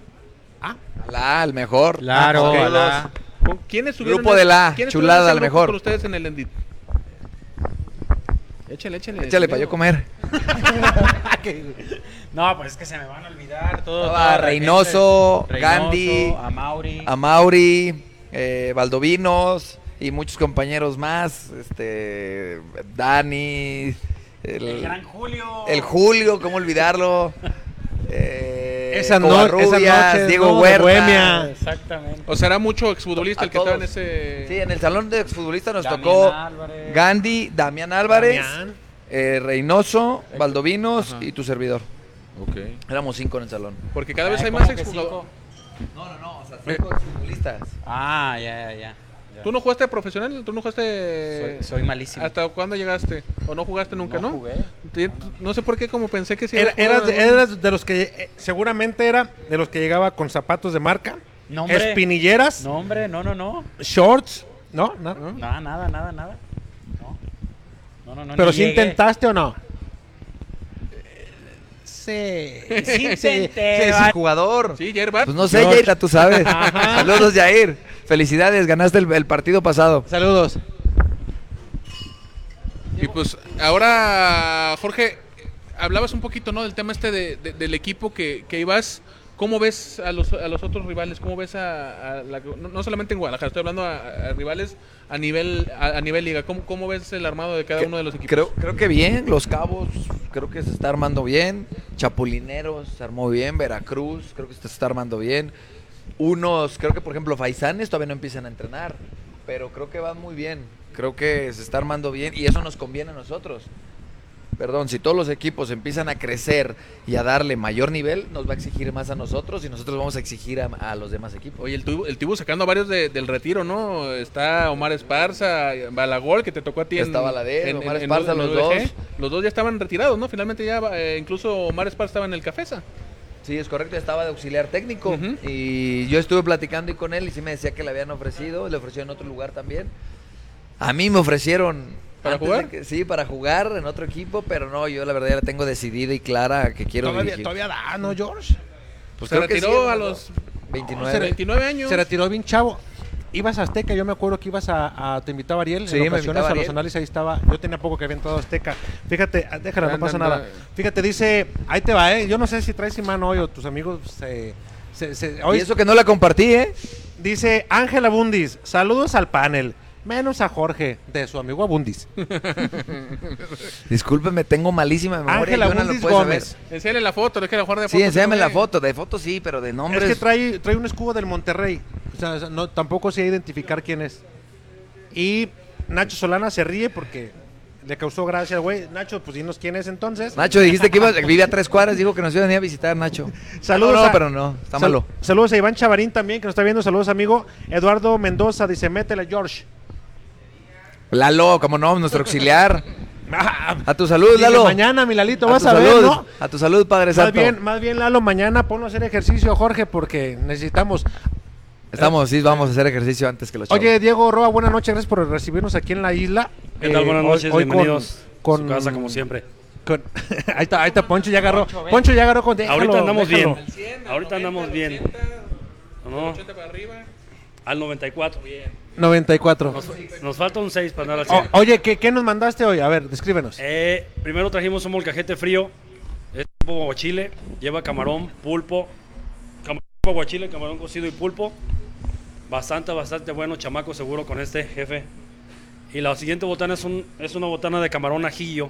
ah, La, el mejor. Claro, Ah, la- saludos. ¿Con ¿Quiénes estuvieron Grupo en- de la, quiénes chulada, al grupo mejor. Con ustedes en el Endit. Échale, échale. Échale para yo comer. No, pues es que se me van a olvidar todo. Toda la Reynoso, gente. Gandhi, a Mauri. A Mauri, eh, Valdovinos y muchos compañeros más. Este, Dani. El, el gran Julio. el Julio, ¿cómo olvidarlo? Eh, Esa no- esa noche, Diego no, Huerta. Bohemia. Exactamente. O sea, era mucho exfutbolista A el que estaba en ese... Sí, en el salón de exfutbolistas nos Damián tocó Álvarez. Gandhi, Damián Álvarez, Damián. eh, Reynoso, Valdovinos Ajá. y tu servidor. Ok. Éramos cinco en el salón. Porque cada vez Ay, hay ¿cómo más exjugadores. No, no, no, o sea, cinco exfutbolistas. Ah, ya, ya, ya. Ya. ¿Tú no jugaste profesional? ¿Tú no jugaste...? Soy, soy malísimo. ¿Hasta cuándo llegaste? ¿O no jugaste nunca, no? No jugué. Ti- No sé por qué, como pensé que sí. Era, eras, de, eras de los que eh, seguramente era de los que llegaba con zapatos de marca, No, hombre. espinilleras, No, hombre, no, no, no. shorts, ¿no? ¿No? ¿No? Nada, nada, nada, nada. No. No, no, no. Pero si llegué. intentaste o no. Sí. Sí intenté, Sí, va- sí, jugador. Sí, Jair Bat. Pues no sé. Jair, tú sabes. Ajá. Saludos, Jair. Felicidades, ganaste el, el partido pasado. Saludos. Y pues ahora, Jorge, hablabas un poquito, ¿no? Del tema este de- de- del equipo que, que ibas. ¿Cómo ves a los, a los otros rivales? ¿Cómo ves a, a la- no, no solamente en Guadalajara, estoy hablando a, a rivales a nivel a, nivel liga? ¿Cómo, ¿Cómo ves el armado de cada Que- uno de los equipos? Creo, creo que bien, Los Cabos, creo que se está armando bien. Chapulineros se armó bien. Veracruz, creo que se está armando bien. Unos, creo que por ejemplo, Faisanes todavía no empiezan a entrenar, pero creo que van muy bien. Creo que se está armando bien y eso nos conviene a nosotros. Perdón, si todos los equipos empiezan a crecer y a darle mayor nivel, nos va a exigir más a nosotros y nosotros vamos a exigir a, a los demás equipos. Oye, el Tibu, el Tibu sacando a varios de- del retiro, ¿no? Está Omar Esparza, Balagol, que te tocó a ti en... Está Valadez, en- Omar en- Esparza, los dos. Los dos ya estaban retirados, ¿no? Finalmente ya, eh, incluso Omar Esparza estaba en el Cafesa. Sí, es correcto, estaba de auxiliar técnico y yo estuve platicando y con él y sí me decía que le habían ofrecido, le ofrecieron en otro lugar también. A mí me ofrecieron ¿Para antes jugar? de que- sí, para jugar en otro equipo, pero no, yo la verdad ya la tengo decidida y clara que quiero Todavía, dirigir. todavía da, ¿no, George? Pues Se retiró sí, a ¿no? los 29. 29 años. Se retiró bien chavo. Ibas a Azteca, yo me acuerdo que ibas a, a- te invitaba Ariel Sí, en me ocasiones invitaba a los Ariel. análisis, ahí estaba. Yo tenía poco que había entrado a Azteca. Fíjate, ah, déjala, no pasa nada. Fíjate, dice, ahí te va, ¿eh? Yo no sé si traes imán hoy o tus amigos se... se- se- hoy Y eso que no la compartí, ¿eh? Dice Ángela Bundis, saludos al panel, menos a Jorge, de su amigo Abundis. Discúlpeme, tengo malísima memoria. Ángela yo no. Gómez. Enséñale la foto, le quiero jugar de Sí, foto. enséñame la güey. foto. De foto sí, pero de nombres. Es que trae, trae un escudo del Monterrey. O sea, no, tampoco sé identificar quién es. Y Nacho Solana se ríe porque le causó gracia al güey. Nacho, pues dinos quién es entonces. Nacho, dijiste que iba, vive a tres cuadras, dijo que nos iba a venir a visitar, Nacho. Saludos No, no, a- pero no, está Sal- malo. Saludos a Iván Chavarín también, que nos está viendo. Saludos, amigo. Eduardo Mendoza dice, métele, George. Lalo, como no, nuestro auxiliar. Ah, A tu salud, Lalo. mañana, mi Lalito, a vas ver, salud. ¿no? A tu salud, Padre Más Santo. bien, más bien, Lalo, mañana ponlo a hacer ejercicio, Jorge, porque necesitamos. Estamos, sí, vamos a hacer ejercicio antes que los chavos. Oye, Diego Roa, buenas noches, gracias por recibirnos aquí en la isla. ¿Qué tal? Eh, Buenas noches, hoy con- bienvenidos. Con, Su casa, como siempre. con- ahí está, ahí está Poncho, ya agarró. Poncho ya agarró con. déjalo, Ahorita andamos déjalo. bien. Al 100, al Ahorita 90, andamos bien. 80, ¿no? 80 para arriba. Al 94. 94. Nos, nos falta un 6 para andar al O- 100. oye, ¿qué, ¿qué nos mandaste hoy? A ver, descríbenos. Eh, primero trajimos un molcajete frío. Es tipo aguachile. Lleva camarón, pulpo. Camarón, aguachile, camarón cocido y pulpo. Bastante, bastante bueno. Chamaco seguro con este jefe. Y la siguiente botana es, un, es una botana de camarón ajillo.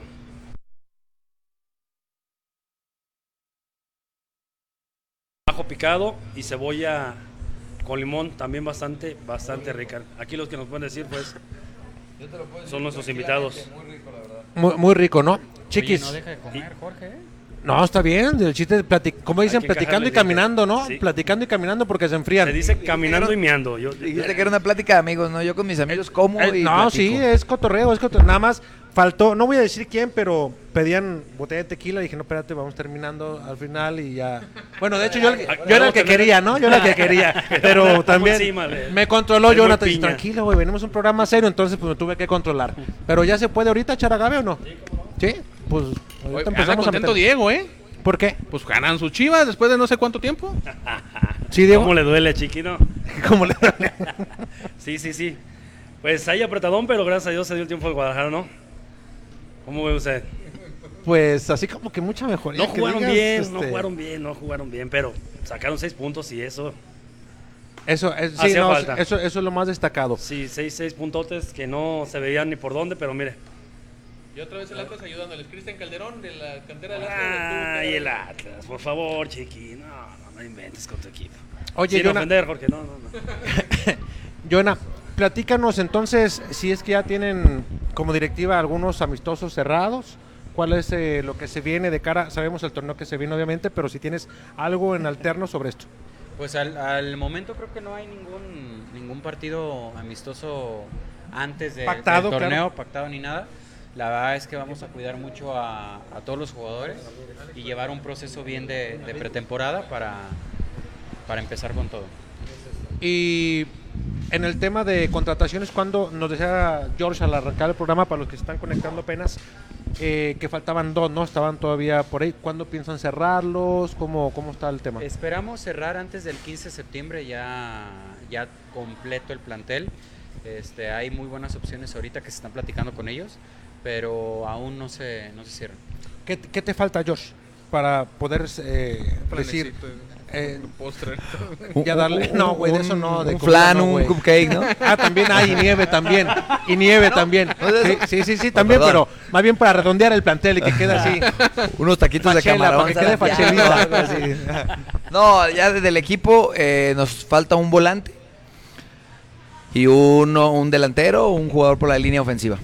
Ajo picado y cebolla con limón. También bastante, bastante rica. Aquí los que nos pueden decir, pues, son nuestros invitados. Muy, muy rico, ¿no? Chiquis. Oye, no deja de comer, Jorge. ¿Eh? No, está bien. El chiste, de como dicen, platicando y caminando, ¿no? Sí. Platicando y caminando porque se enfrían. Se dice caminando y meando. Yo, Dijiste que era una plática de amigos, ¿no? Yo con mis amigos como Eh, y no, platico. sí, es cotorreo, es cotorreo. Nada más faltó, no voy a decir quién, pero pedían botella de tequila. Dije, no, espérate, vamos terminando al final y ya. Bueno, de hecho, yo, yo era el que quería, ¿no? Yo era el que quería. Pero también me controló Jonathan. Piña. Tranquilo, güey, venimos a un programa serio, entonces pues me tuve que controlar. Pero ya se puede ahorita echar agave o no? Sí, pues Oye, ahorita anda empezamos a contento meter. Diego, ¿eh? ¿Por qué? Pues ganan sus chivas después de no sé cuánto tiempo. Sí, Diego. ¿Cómo le duele, chiquino? ¿Cómo le- Sí, sí, sí. Pues ahí apretadón, pero gracias a Dios se dio el tiempo de Guadalajara, ¿no? ¿Cómo ve usted? Pues así como que mucha mejoría. No que jugaron digas, bien, no este, jugaron bien, no jugaron bien, pero sacaron seis puntos y eso, Eso, es, sí, Hacía no, falta. eso, eso es lo más destacado. sí, seis, seis puntotes que no se veían ni por dónde, pero mire. Y otra vez el Atlas ayudándoles. Cristian Calderón de la cantera del Ay, el Atlas, por favor, chiqui, no, no, no inventes con tu equipo. Oye, Sin Jonah- ofender, Jorge, no, no, no. Jonah, platícanos entonces si es que ya tienen como directiva algunos amistosos cerrados. ¿Cuál es eh, lo que se viene de cara? Sabemos el torneo que se viene, obviamente, pero si tienes algo en alterno sobre esto. Pues al, al momento creo que no hay ningún ningún partido amistoso antes de, Pactado, del torneo, claro. pactado ni nada. La verdad es que vamos a cuidar mucho a, a todos los jugadores y llevar un proceso bien de, de pretemporada para, para empezar con todo. Y en el tema de contrataciones, cuando nos decía George al arrancar el programa, para los que se están conectando apenas, eh, que faltaban dos, ¿no? Estaban todavía por ahí. ¿Cuándo piensan cerrarlos? ¿Cómo, cómo está el tema? Esperamos cerrar antes del 15 de septiembre ya, ya completo el plantel. Este, hay muy buenas opciones ahorita que se están platicando con ellos, pero aún no se, no se cierran. ¿Qué, qué te falta, Josh, para poder eh, decir... eh, Un postre. ya darle... No, güey, de eso no. De Un flan, no, un güey. cupcake, ¿no? Ah, también hay y nieve también. Y nieve también. ¿No es de eso? Sí, sí, sí, sí, también, pero más bien para redondear el plantel y que quede así. Unos taquitos de camarón. para que quede fachelita. No, ya desde el equipo eh, nos falta un volante y uno, un delantero, un jugador por la línea ofensiva.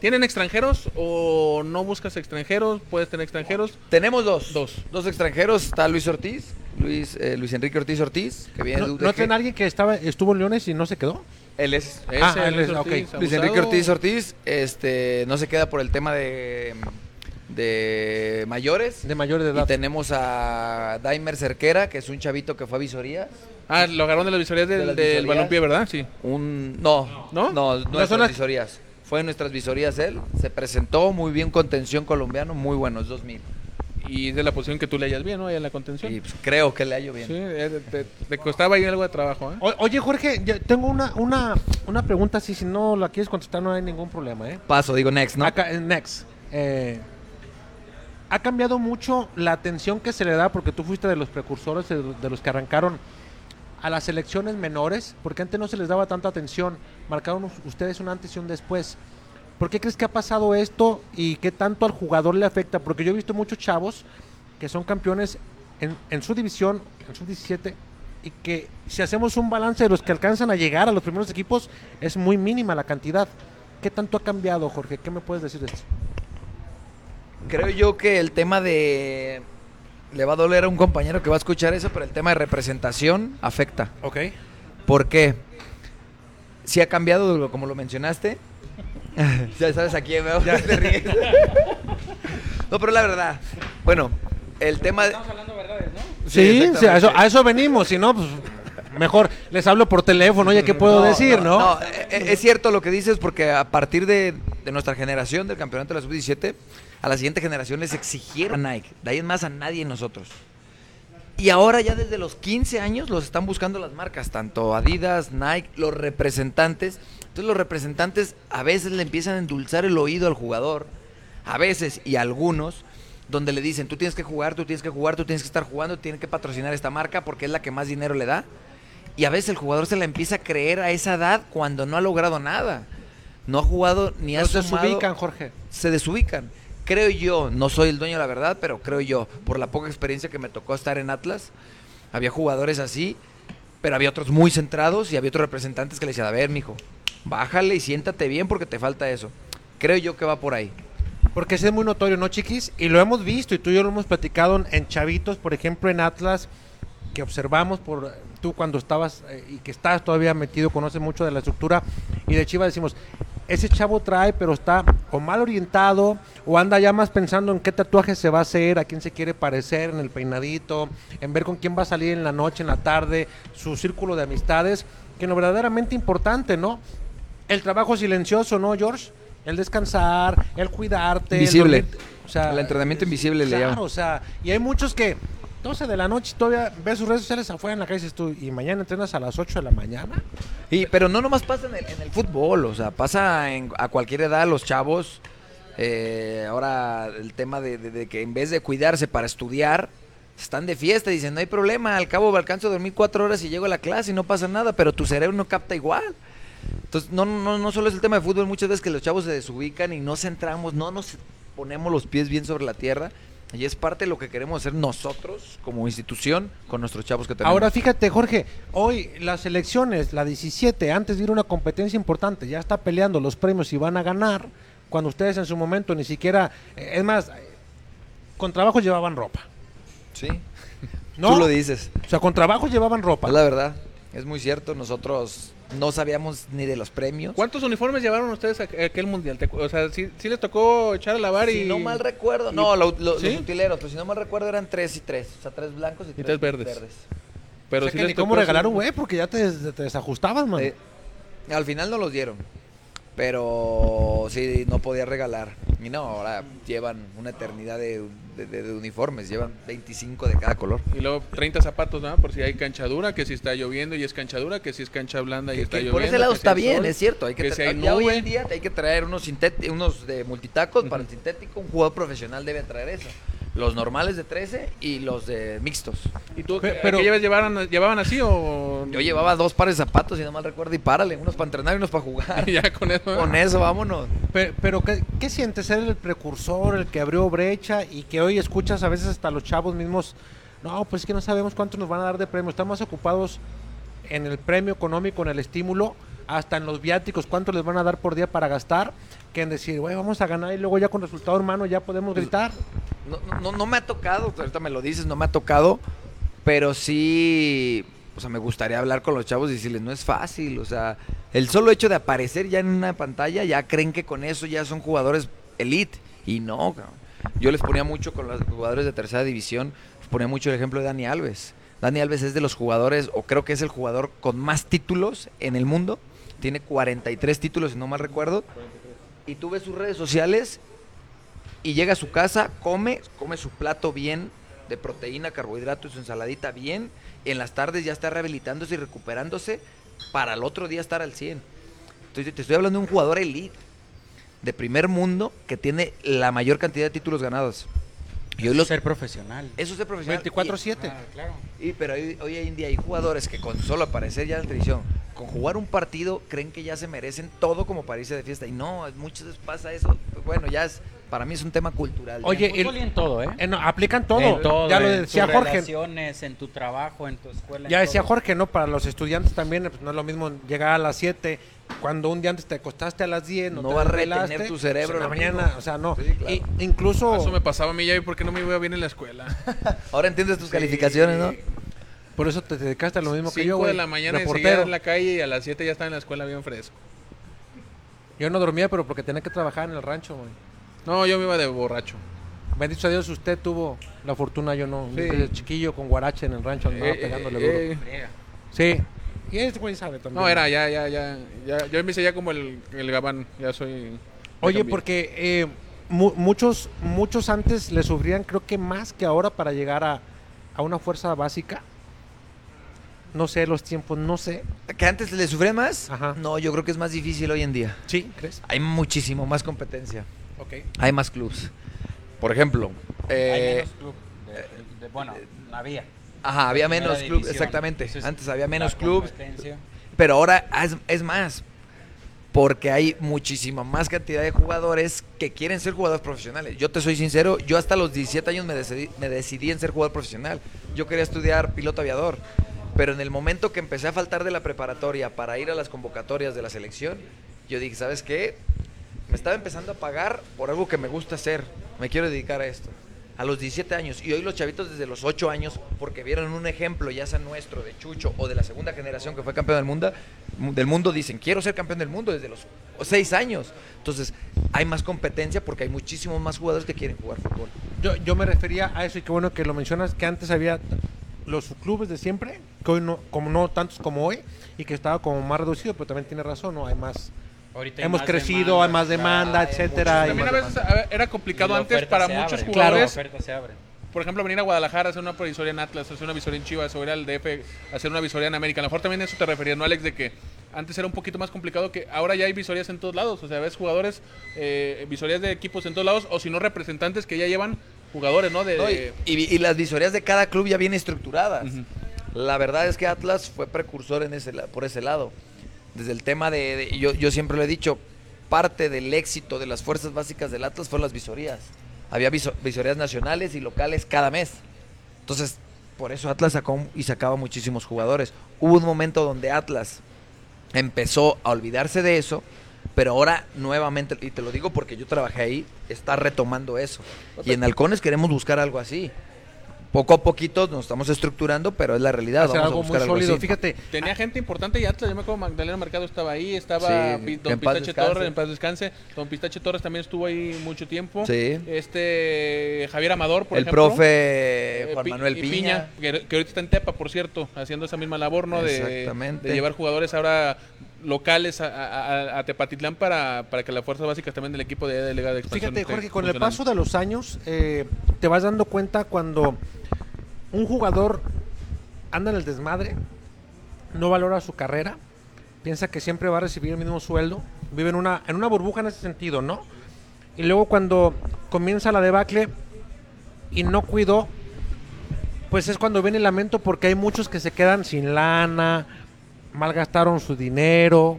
¿Tienen extranjeros o no buscas extranjeros? ¿Puedes tener extranjeros? Tenemos dos. Dos. Dos extranjeros. Está Luis Ortiz, Luis, eh, Luis Enrique Ortiz Ortiz, que viene ¿No, de ¿no tienen alguien que estaba, estuvo en Leones y no se quedó? Él es. Ah, Ese, él Luis es, Ortiz, ok. Luis. Enrique Ortiz Ortiz este, no se queda por el tema de, de mayores. De mayores de Y edad. tenemos a Daimer Cerquera, que es un chavito que fue a visorías. Ah, lo agarraron de las visorías del, De balompié, ¿verdad? Sí. Un no, ¿No? no, no, nuestras son las- visorías. Fue en nuestras visorías él, se presentó muy bien contención colombiano, muy bueno, es 2000. Y es de la posición que tú le hayas bien, ¿no? Ahí en la contención. Y pues, creo que le hallo bien. Sí, eh, te, te costaba ahí algo de trabajo, ¿eh? O- oye, Jorge, tengo una, una, una pregunta así, si no la quieres contestar no hay ningún problema, ¿eh? Paso, digo next, ¿no? Acá, eh, next. Eh, ha cambiado mucho la atención que se le da, porque tú fuiste de los precursores, de, de los que arrancaron a las selecciones menores, porque antes no se les daba tanta atención. Marcaron us- ustedes un antes y un después. ¿Por qué crees que ha pasado esto y qué tanto al jugador le afecta? Porque yo he visto muchos chavos que son campeones en su división, en su 17, y que si hacemos un balance de los que alcanzan a llegar a los primeros equipos, es muy mínima la cantidad. ¿Qué tanto ha cambiado, Jorge? ¿Qué me puedes decir de esto? Creo yo que el tema de... Le va a doler a un compañero que va a escuchar eso, pero el tema de representación afecta. Ok. ¿Por qué? Sí ha cambiado, como lo mencionaste. ya sabes a quién veo. Te ríes. no, pero la verdad. Bueno, el tema de... Estamos hablando verdades, ¿no? Sí, sí, a, eso, exactamente. a eso venimos, si no, pues mejor les hablo por teléfono, oye, ¿qué puedo decir, no? No, e- e- es cierto lo que dices porque a partir de, de nuestra generación del campeonato de la sub-17, a la siguiente generación les exigieron a Nike. De ahí en más a nadie nosotros. Y ahora ya desde los 15 años los están buscando las marcas, tanto Adidas, Nike, los representantes. Entonces los representantes a veces le empiezan a endulzar el oído al jugador, a veces y a algunos, donde le dicen, tú tienes que jugar, tú tienes que jugar, tú tienes que estar jugando, tienes que patrocinar esta marca porque es la que más dinero le da. Y a veces el jugador se la empieza a creer a esa edad cuando no ha logrado nada. No ha jugado ni ha se sumado- ubican, Jorge. se desubican. Creo yo, no soy el dueño de la verdad, pero creo yo, por la poca experiencia que me tocó estar en Atlas, había jugadores así, pero había otros muy centrados y había otros representantes que le decían, a ver, mijo, bájale y siéntate bien porque te falta eso. Creo yo que va por ahí. Porque es muy notorio, ¿no, chiquis? Y lo hemos visto y tú y yo lo hemos platicado en, Chavitos, por ejemplo, en Atlas, que observamos por tú cuando estabas eh, y que estás todavía metido, conoces mucho de la estructura y de Chivas decimos, ese chavo trae, pero está o mal orientado o anda ya más pensando en qué tatuaje se va a hacer, a quién se quiere parecer, en el peinadito, en ver con quién va a salir en la noche, en la tarde, su círculo de amistades, que lo verdaderamente importante, ¿no? El trabajo silencioso, ¿no, George? El descansar, el cuidarte. el Invisible. dormir, o sea, El entrenamiento invisible le claro, llaman. o sea, y hay muchos que 12 de la noche todavía ves sus redes sociales afuera en la calle y dices tú, y mañana entrenas a las 8 de la mañana. Y, pero no nomás pasa en el, fútbol, o sea, pasa en- a cualquier edad los chavos. eh, ahora el tema de, que en vez de cuidarse para estudiar, están de fiesta y dicen, no hay problema, al cabo alcanzo a dormir cuatro horas y llego a la clase y no pasa nada, pero tu cerebro no capta igual. Entonces, no, no, no solo es el tema de fútbol, muchas veces que los chavos se desubican y no centramos, no nos ponemos los pies bien sobre la tierra. Y es parte de lo que queremos hacer nosotros como institución con nuestros chavos que tenemos. Ahora fíjate, Jorge, hoy las elecciones, la 17, antes de ir a una competencia importante, ya está peleando los premios y van a ganar, cuando ustedes en su momento ni siquiera, eh, es más, con trabajo llevaban ropa. sí, ¿No? tú lo dices. O sea, con trabajo llevaban ropa. Es la verdad, es muy cierto. Nosotros no sabíamos ni de los premios. ¿Cuántos uniformes llevaron ustedes a aquel mundial? O sea, sí, sí les tocó echar a lavar y... Si no mal recuerdo, y- no, lo- lo- ¿Sí? los utileros, pero si no mal recuerdo eran tres y tres. O sea, tres blancos y, Y tres verdes. Pero o sea, sí que les ni tocó cómo regalar un güey, porque ya te, te desajustabas, man. Eh, al final no los dieron. Pero sí, no podía regalar. Y no, ahora llevan una eternidad de, de- de- de uniformes. Llevan 25 de cada color. Y luego 30 zapatos, ¿no? Por si hay canchadura, que si está lloviendo y es canchadura, que si es cancha blanda y Que- está que lloviendo. por ese lado si está bien, sol, es cierto. Hay que, que tra- si hay ya hoy en día hay que traer unos, unos de multitacos para el sintético. Un jugador profesional debe traer eso. Los normales de 13 y los de mixtos. ¿Y tú, Pe- pero, pero- qué llevaban, llevaban así o...? Yo llevaba dos pares de zapatos, si no mal recuerdo, y párale. Unos para entrenar y unos para jugar. ya con eso. Con eso, vámonos. Pe- Pero, ¿qué, qué sientes ser el precursor, el que abrió brecha y que hoy escuchas a veces hasta los chavos mismos? No, pues es que no sabemos cuánto nos van a dar de premio. Están más ocupados en el premio económico, en el estímulo, hasta en los viáticos, cuánto les van a dar por día para gastar, que en decir, güey, vamos a ganar y luego ya con resultado hermano ya podemos gritar. No, no- no, me ha tocado, ahorita me lo dices, no me ha tocado, pero sí, o sea, me gustaría hablar con los chavos y decirles, no es fácil, o sea, el solo hecho de aparecer ya en una pantalla, ya creen que con eso ya son jugadores elite, y no. Yo les ponía mucho con los jugadores de tercera división, les ponía mucho el ejemplo de Dani Alves. Dani Alves es de los jugadores, o creo que es el jugador con más títulos en el mundo. Tiene 43 títulos, si no mal recuerdo. Y tú ves sus redes sociales y llega a su casa, come, come su plato bien de proteína, carbohidratos, su ensaladita bien. En las tardes ya está rehabilitándose y recuperándose para el otro día estar al 100. Entonces, te estoy hablando de un jugador elite, de primer mundo, que tiene la mayor cantidad de títulos ganados. Y hoy los, Ser profesional. eso es ser profesional. 24-7. Ah, claro. Y, y- pero hoy, hoy en día hay jugadores que con solo aparecer ya en la televisión, con jugar un partido, creen que ya se merecen todo como para irse de fiesta. Y no, muchas veces pasa eso. Bueno, ya es, para mí es un tema cultural. Oye, En el- y en todo, ¿eh? Eh, no, aplican todo. En todo, ya lo en decía tus Jorge. relaciones, en tu trabajo, en tu escuela. en Ya decía todo. Jorge, ¿no? Para los estudiantes también, pues no es lo mismo llegar a las 7 cuando un día antes te acostaste a las 10, no, No te va a retener tu cerebro pues, en la lo mismo. mañana, o sea, no. Sí, claro. Y incluso Eso me pasaba a mí ya y por qué no me iba bien en la escuela. Ahora entiendes tus calificaciones, ¿no? por eso te dedicaste a lo mismo que 5 yo, güey. de la mañana reportero. en la calle y a las 7 ya estaba en la escuela bien fresco. Yo no dormía, pero porque tenía que trabajar en el rancho, güey. No, yo me iba de borracho. Bendito a Dios, usted tuvo la fortuna, yo no. Sí. Desde chiquillo con guarache en el rancho andaba Eh, pegándole eh, duro. eh. Sí. Y este güey sabe también. No, era, ya, ya, ya, ya. Yo me hice ya como el, el gabán. Ya soy. Oye, cambié. porque eh, mu- muchos, muchos antes le sufrían, creo que más que ahora para llegar a, a una fuerza básica. No sé los tiempos, no sé. ¿Que antes le sufría más? Ajá. No, yo creo que es más difícil hoy en día. ¿Sí? ¿Crees? Hay muchísimo más competencia. Ok. Hay más clubs. Por ejemplo, Hay eh, menos club. de- de- bueno, había. ajá, había menos clubs, división. exactamente. Entonces, Antes había menos clubs, competencia. pero ahora es, es más. Porque hay muchísima más cantidad de jugadores que quieren ser jugadores profesionales. Yo te soy sincero, yo hasta los 17 años me decidí, me decidí en ser jugador profesional. Yo quería estudiar piloto aviador. Pero en el momento que empecé a faltar de la preparatoria para ir a las convocatorias de la selección, yo dije, ¿sabes qué? Me estaba empezando a pagar por algo que me gusta hacer. Me quiero dedicar a esto. A los 17 años. Y hoy los chavitos desde los 8 años, porque vieron un ejemplo, ya sea nuestro, de Chucho o de la segunda generación que fue campeón del mundo, del mundo dicen, quiero ser campeón del mundo desde los 6 años. Entonces, hay más competencia porque hay muchísimos más jugadores que quieren jugar fútbol. Yo, yo me refería a eso y qué bueno que lo mencionas, que antes había los clubes de siempre, que hoy no, como no tantos como hoy, y que estaba como más reducido, pero también tiene razón, ¿no? Hay más. Ahorita Hemos crecido, hay más demanda, hay etcétera. muchos y- También a veces era complicado antes para muchos abre. jugadores. La oferta se abre. Por ejemplo, venir a Guadalajara a hacer una visoría en Atlas, hacer una visoría en Chivas, o ir al DF, hacer una visoría en América. A lo mejor también eso te refería, ¿no, Alex? De que antes era un poquito más complicado que ahora ya hay visorías en todos lados. O sea, ves jugadores, eh, visorías de equipos en todos lados, o si no, representantes que ya llevan jugadores, ¿no? De, No, y, y- y las visorías de cada club ya vienen estructuradas. La verdad es que Atlas fue precursor en ese, la- por ese lado. Desde el tema de, de- yo, yo siempre lo he dicho, parte del éxito de las fuerzas básicas del Atlas fueron las visorías. Había viso- visorías nacionales y locales cada mes. Entonces, por eso Atlas sacó y sacaba muchísimos jugadores. Hubo un momento donde Atlas empezó a olvidarse de eso, pero ahora nuevamente, y te lo digo porque yo trabajé ahí, está retomando eso. Y en Halcones queremos buscar algo así. Poco a poquito nos estamos estructurando, pero es la realidad. hacer Vamos a algo muy buscar algo sólido. así. Fíjate, Tenía gente importante y Atlas, yo me acuerdo Magdalena Mercado estaba ahí, estaba Sí, Don Pistache. Torres, en paz descanse. Don Pistache Torres también estuvo ahí mucho tiempo. Sí. Este Javier Amador, por el ejemplo. profe Eh, Juan Manuel y Piña. que, que ahorita está en Tepa, por cierto, haciendo esa misma labor, ¿no? De llevar jugadores ahora locales a, a- a- a Tepatitlán para, para que las fuerzas básicas también del equipo de, de Liga de Expansión Fíjate, Jorge, con el paso de los años, eh, te vas dando cuenta cuando un jugador anda en el desmadre, no valora su carrera, piensa que siempre va a recibir el mismo sueldo, vive en una, en una burbuja en ese sentido, ¿no? Y luego cuando comienza la debacle y no cuidó, pues es cuando viene el lamento porque hay muchos que se quedan sin lana, malgastaron su dinero,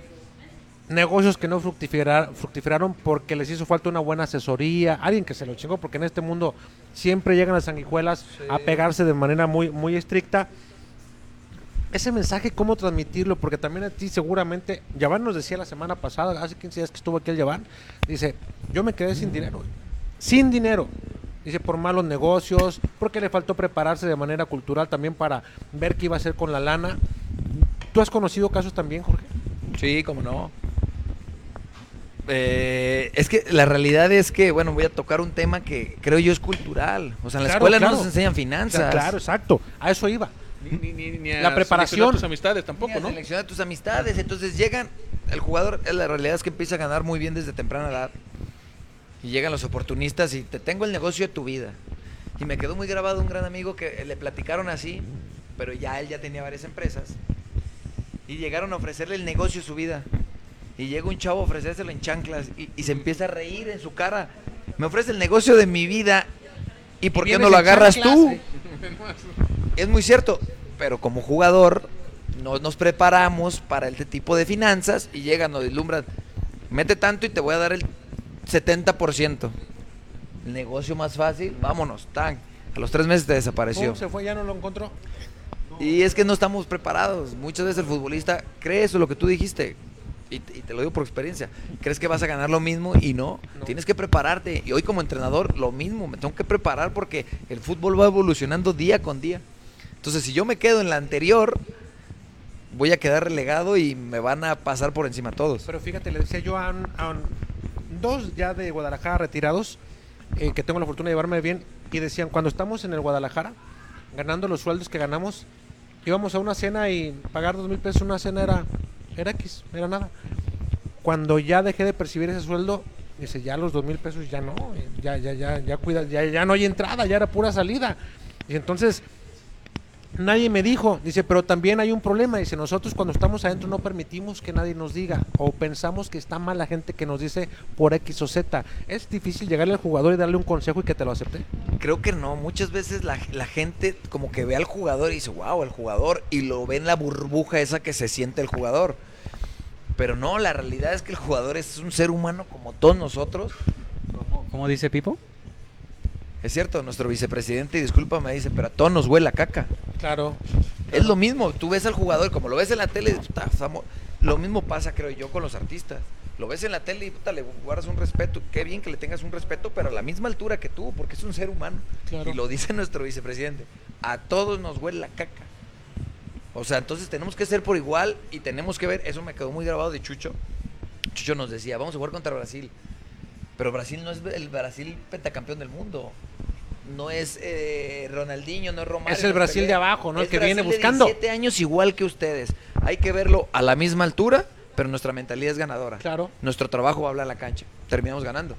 negocios que no fructificar- fructificaron porque les hizo falta una buena asesoría, alguien que se lo chingó, porque en este mundo siempre llegan las sanguijuelas a pegarse de manera muy, muy estricta. Ese mensaje, ¿cómo transmitirlo? Porque también a ti seguramente, Yaván nos decía la semana pasada, hace 15 días que estuvo aquí el Yaván, dice, yo me quedé sin dinero, sin dinero. Dice, por malos negocios, porque le faltó prepararse de manera cultural también para ver qué iba a hacer con la lana. ¿Tú has conocido casos también, Jorge? Sí, cómo no. Eh, es que la realidad es que, bueno, voy a tocar un tema que creo yo es cultural. O sea, en la Claro, escuela claro. no nos enseñan O finanzas. sea, claro, exacto. A eso iba. Ni, ni- ni- ni a La preparación. tus amistades Ni tampoco, a ¿no? seleccionar tus amistades. Entonces llegan, el jugador, la realidad es que empieza a ganar muy bien desde temprana edad. Y llegan los oportunistas y te tengo el negocio de tu vida. Y me quedó muy grabado un gran amigo que le platicaron así, pero ya él ya tenía varias empresas. Y llegaron a ofrecerle el negocio de su vida. Y llega un chavo a ofrecérselo en chanclas y, y se empieza a reír en su cara. Me ofrece el negocio de mi vida. ¿Y por qué no lo agarras chanclas, tú? eh. Es muy cierto, pero como jugador no nos preparamos para este tipo de finanzas y llegan, nos deslumbran, mete tanto y te voy a dar el 70%. El negocio más fácil, vámonos, tan. A los tres meses te desapareció. ¿Cómo se fue? ¿Ya no lo encontró? Y es que no estamos preparados. Muchas veces el futbolista cree eso, lo que tú dijiste. Y, te- y te lo digo por experiencia. Crees que vas a ganar lo mismo y no. No. Tienes que prepararte. Y hoy como entrenador, lo mismo. Me tengo que preparar porque el fútbol va evolucionando día con día. Entonces, si yo me quedo en la anterior, voy a quedar relegado y me van a pasar por encima todos. Pero fíjate, le decía yo a, a dos ya de Guadalajara retirados, eh, que tengo la fortuna de llevarme bien, y decían, cuando estamos en el Guadalajara, ganando los sueldos que ganamos, íbamos a una cena y pagar dos mil pesos una cena era, era X, era nada. Cuando ya dejé de percibir ese sueldo, dice, ya los dos mil pesos ya no, ya, ya, ya, ya cuida, ya, ya no hay entrada, ya era pura salida. Y entonces, nadie me dijo, dice, pero también hay un problema, dice, nosotros cuando estamos adentro no permitimos que nadie nos diga o pensamos que está mal la gente que nos dice por X o Z. Es difícil llegarle al jugador y darle un consejo y que te lo acepte. Creo que no. Muchas veces la, la gente como que ve al jugador y dice, wow, el jugador, y lo ve en la burbuja esa que se siente el jugador. Pero no, la realidad es que el jugador es un ser humano como todos nosotros. ¿Cómo, cómo dice Pipo? Es cierto, nuestro vicepresidente, y disculpa, me dice, pero a todos nos huele a caca. Claro. Es lo mismo, tú ves al jugador, como lo ves en la tele, puta, estamos- lo mismo pasa, creo yo, con los artistas. Lo ves en la tele y puta, le guardas un respeto. Qué bien que le tengas un respeto, pero a la misma altura que tú, porque es un ser humano. Claro. Y lo dice nuestro vicepresidente. A todos nos huele la caca. O sea, entonces tenemos que ser por igual y tenemos que ver, eso me quedó muy grabado de Chucho. Chucho nos decía, vamos a jugar contra Brasil. Pero Brasil no es el Brasil pentacampeón del mundo. No es eh, Ronaldinho, no es Romario. Es el no Brasil de abajo, ¿no? El Es que viene Brasil de buscando. 17 años igual que ustedes. Hay que verlo a la misma altura, pero nuestra mentalidad es ganadora. Claro. Nuestro trabajo va a hablar a la cancha. Terminamos ganando.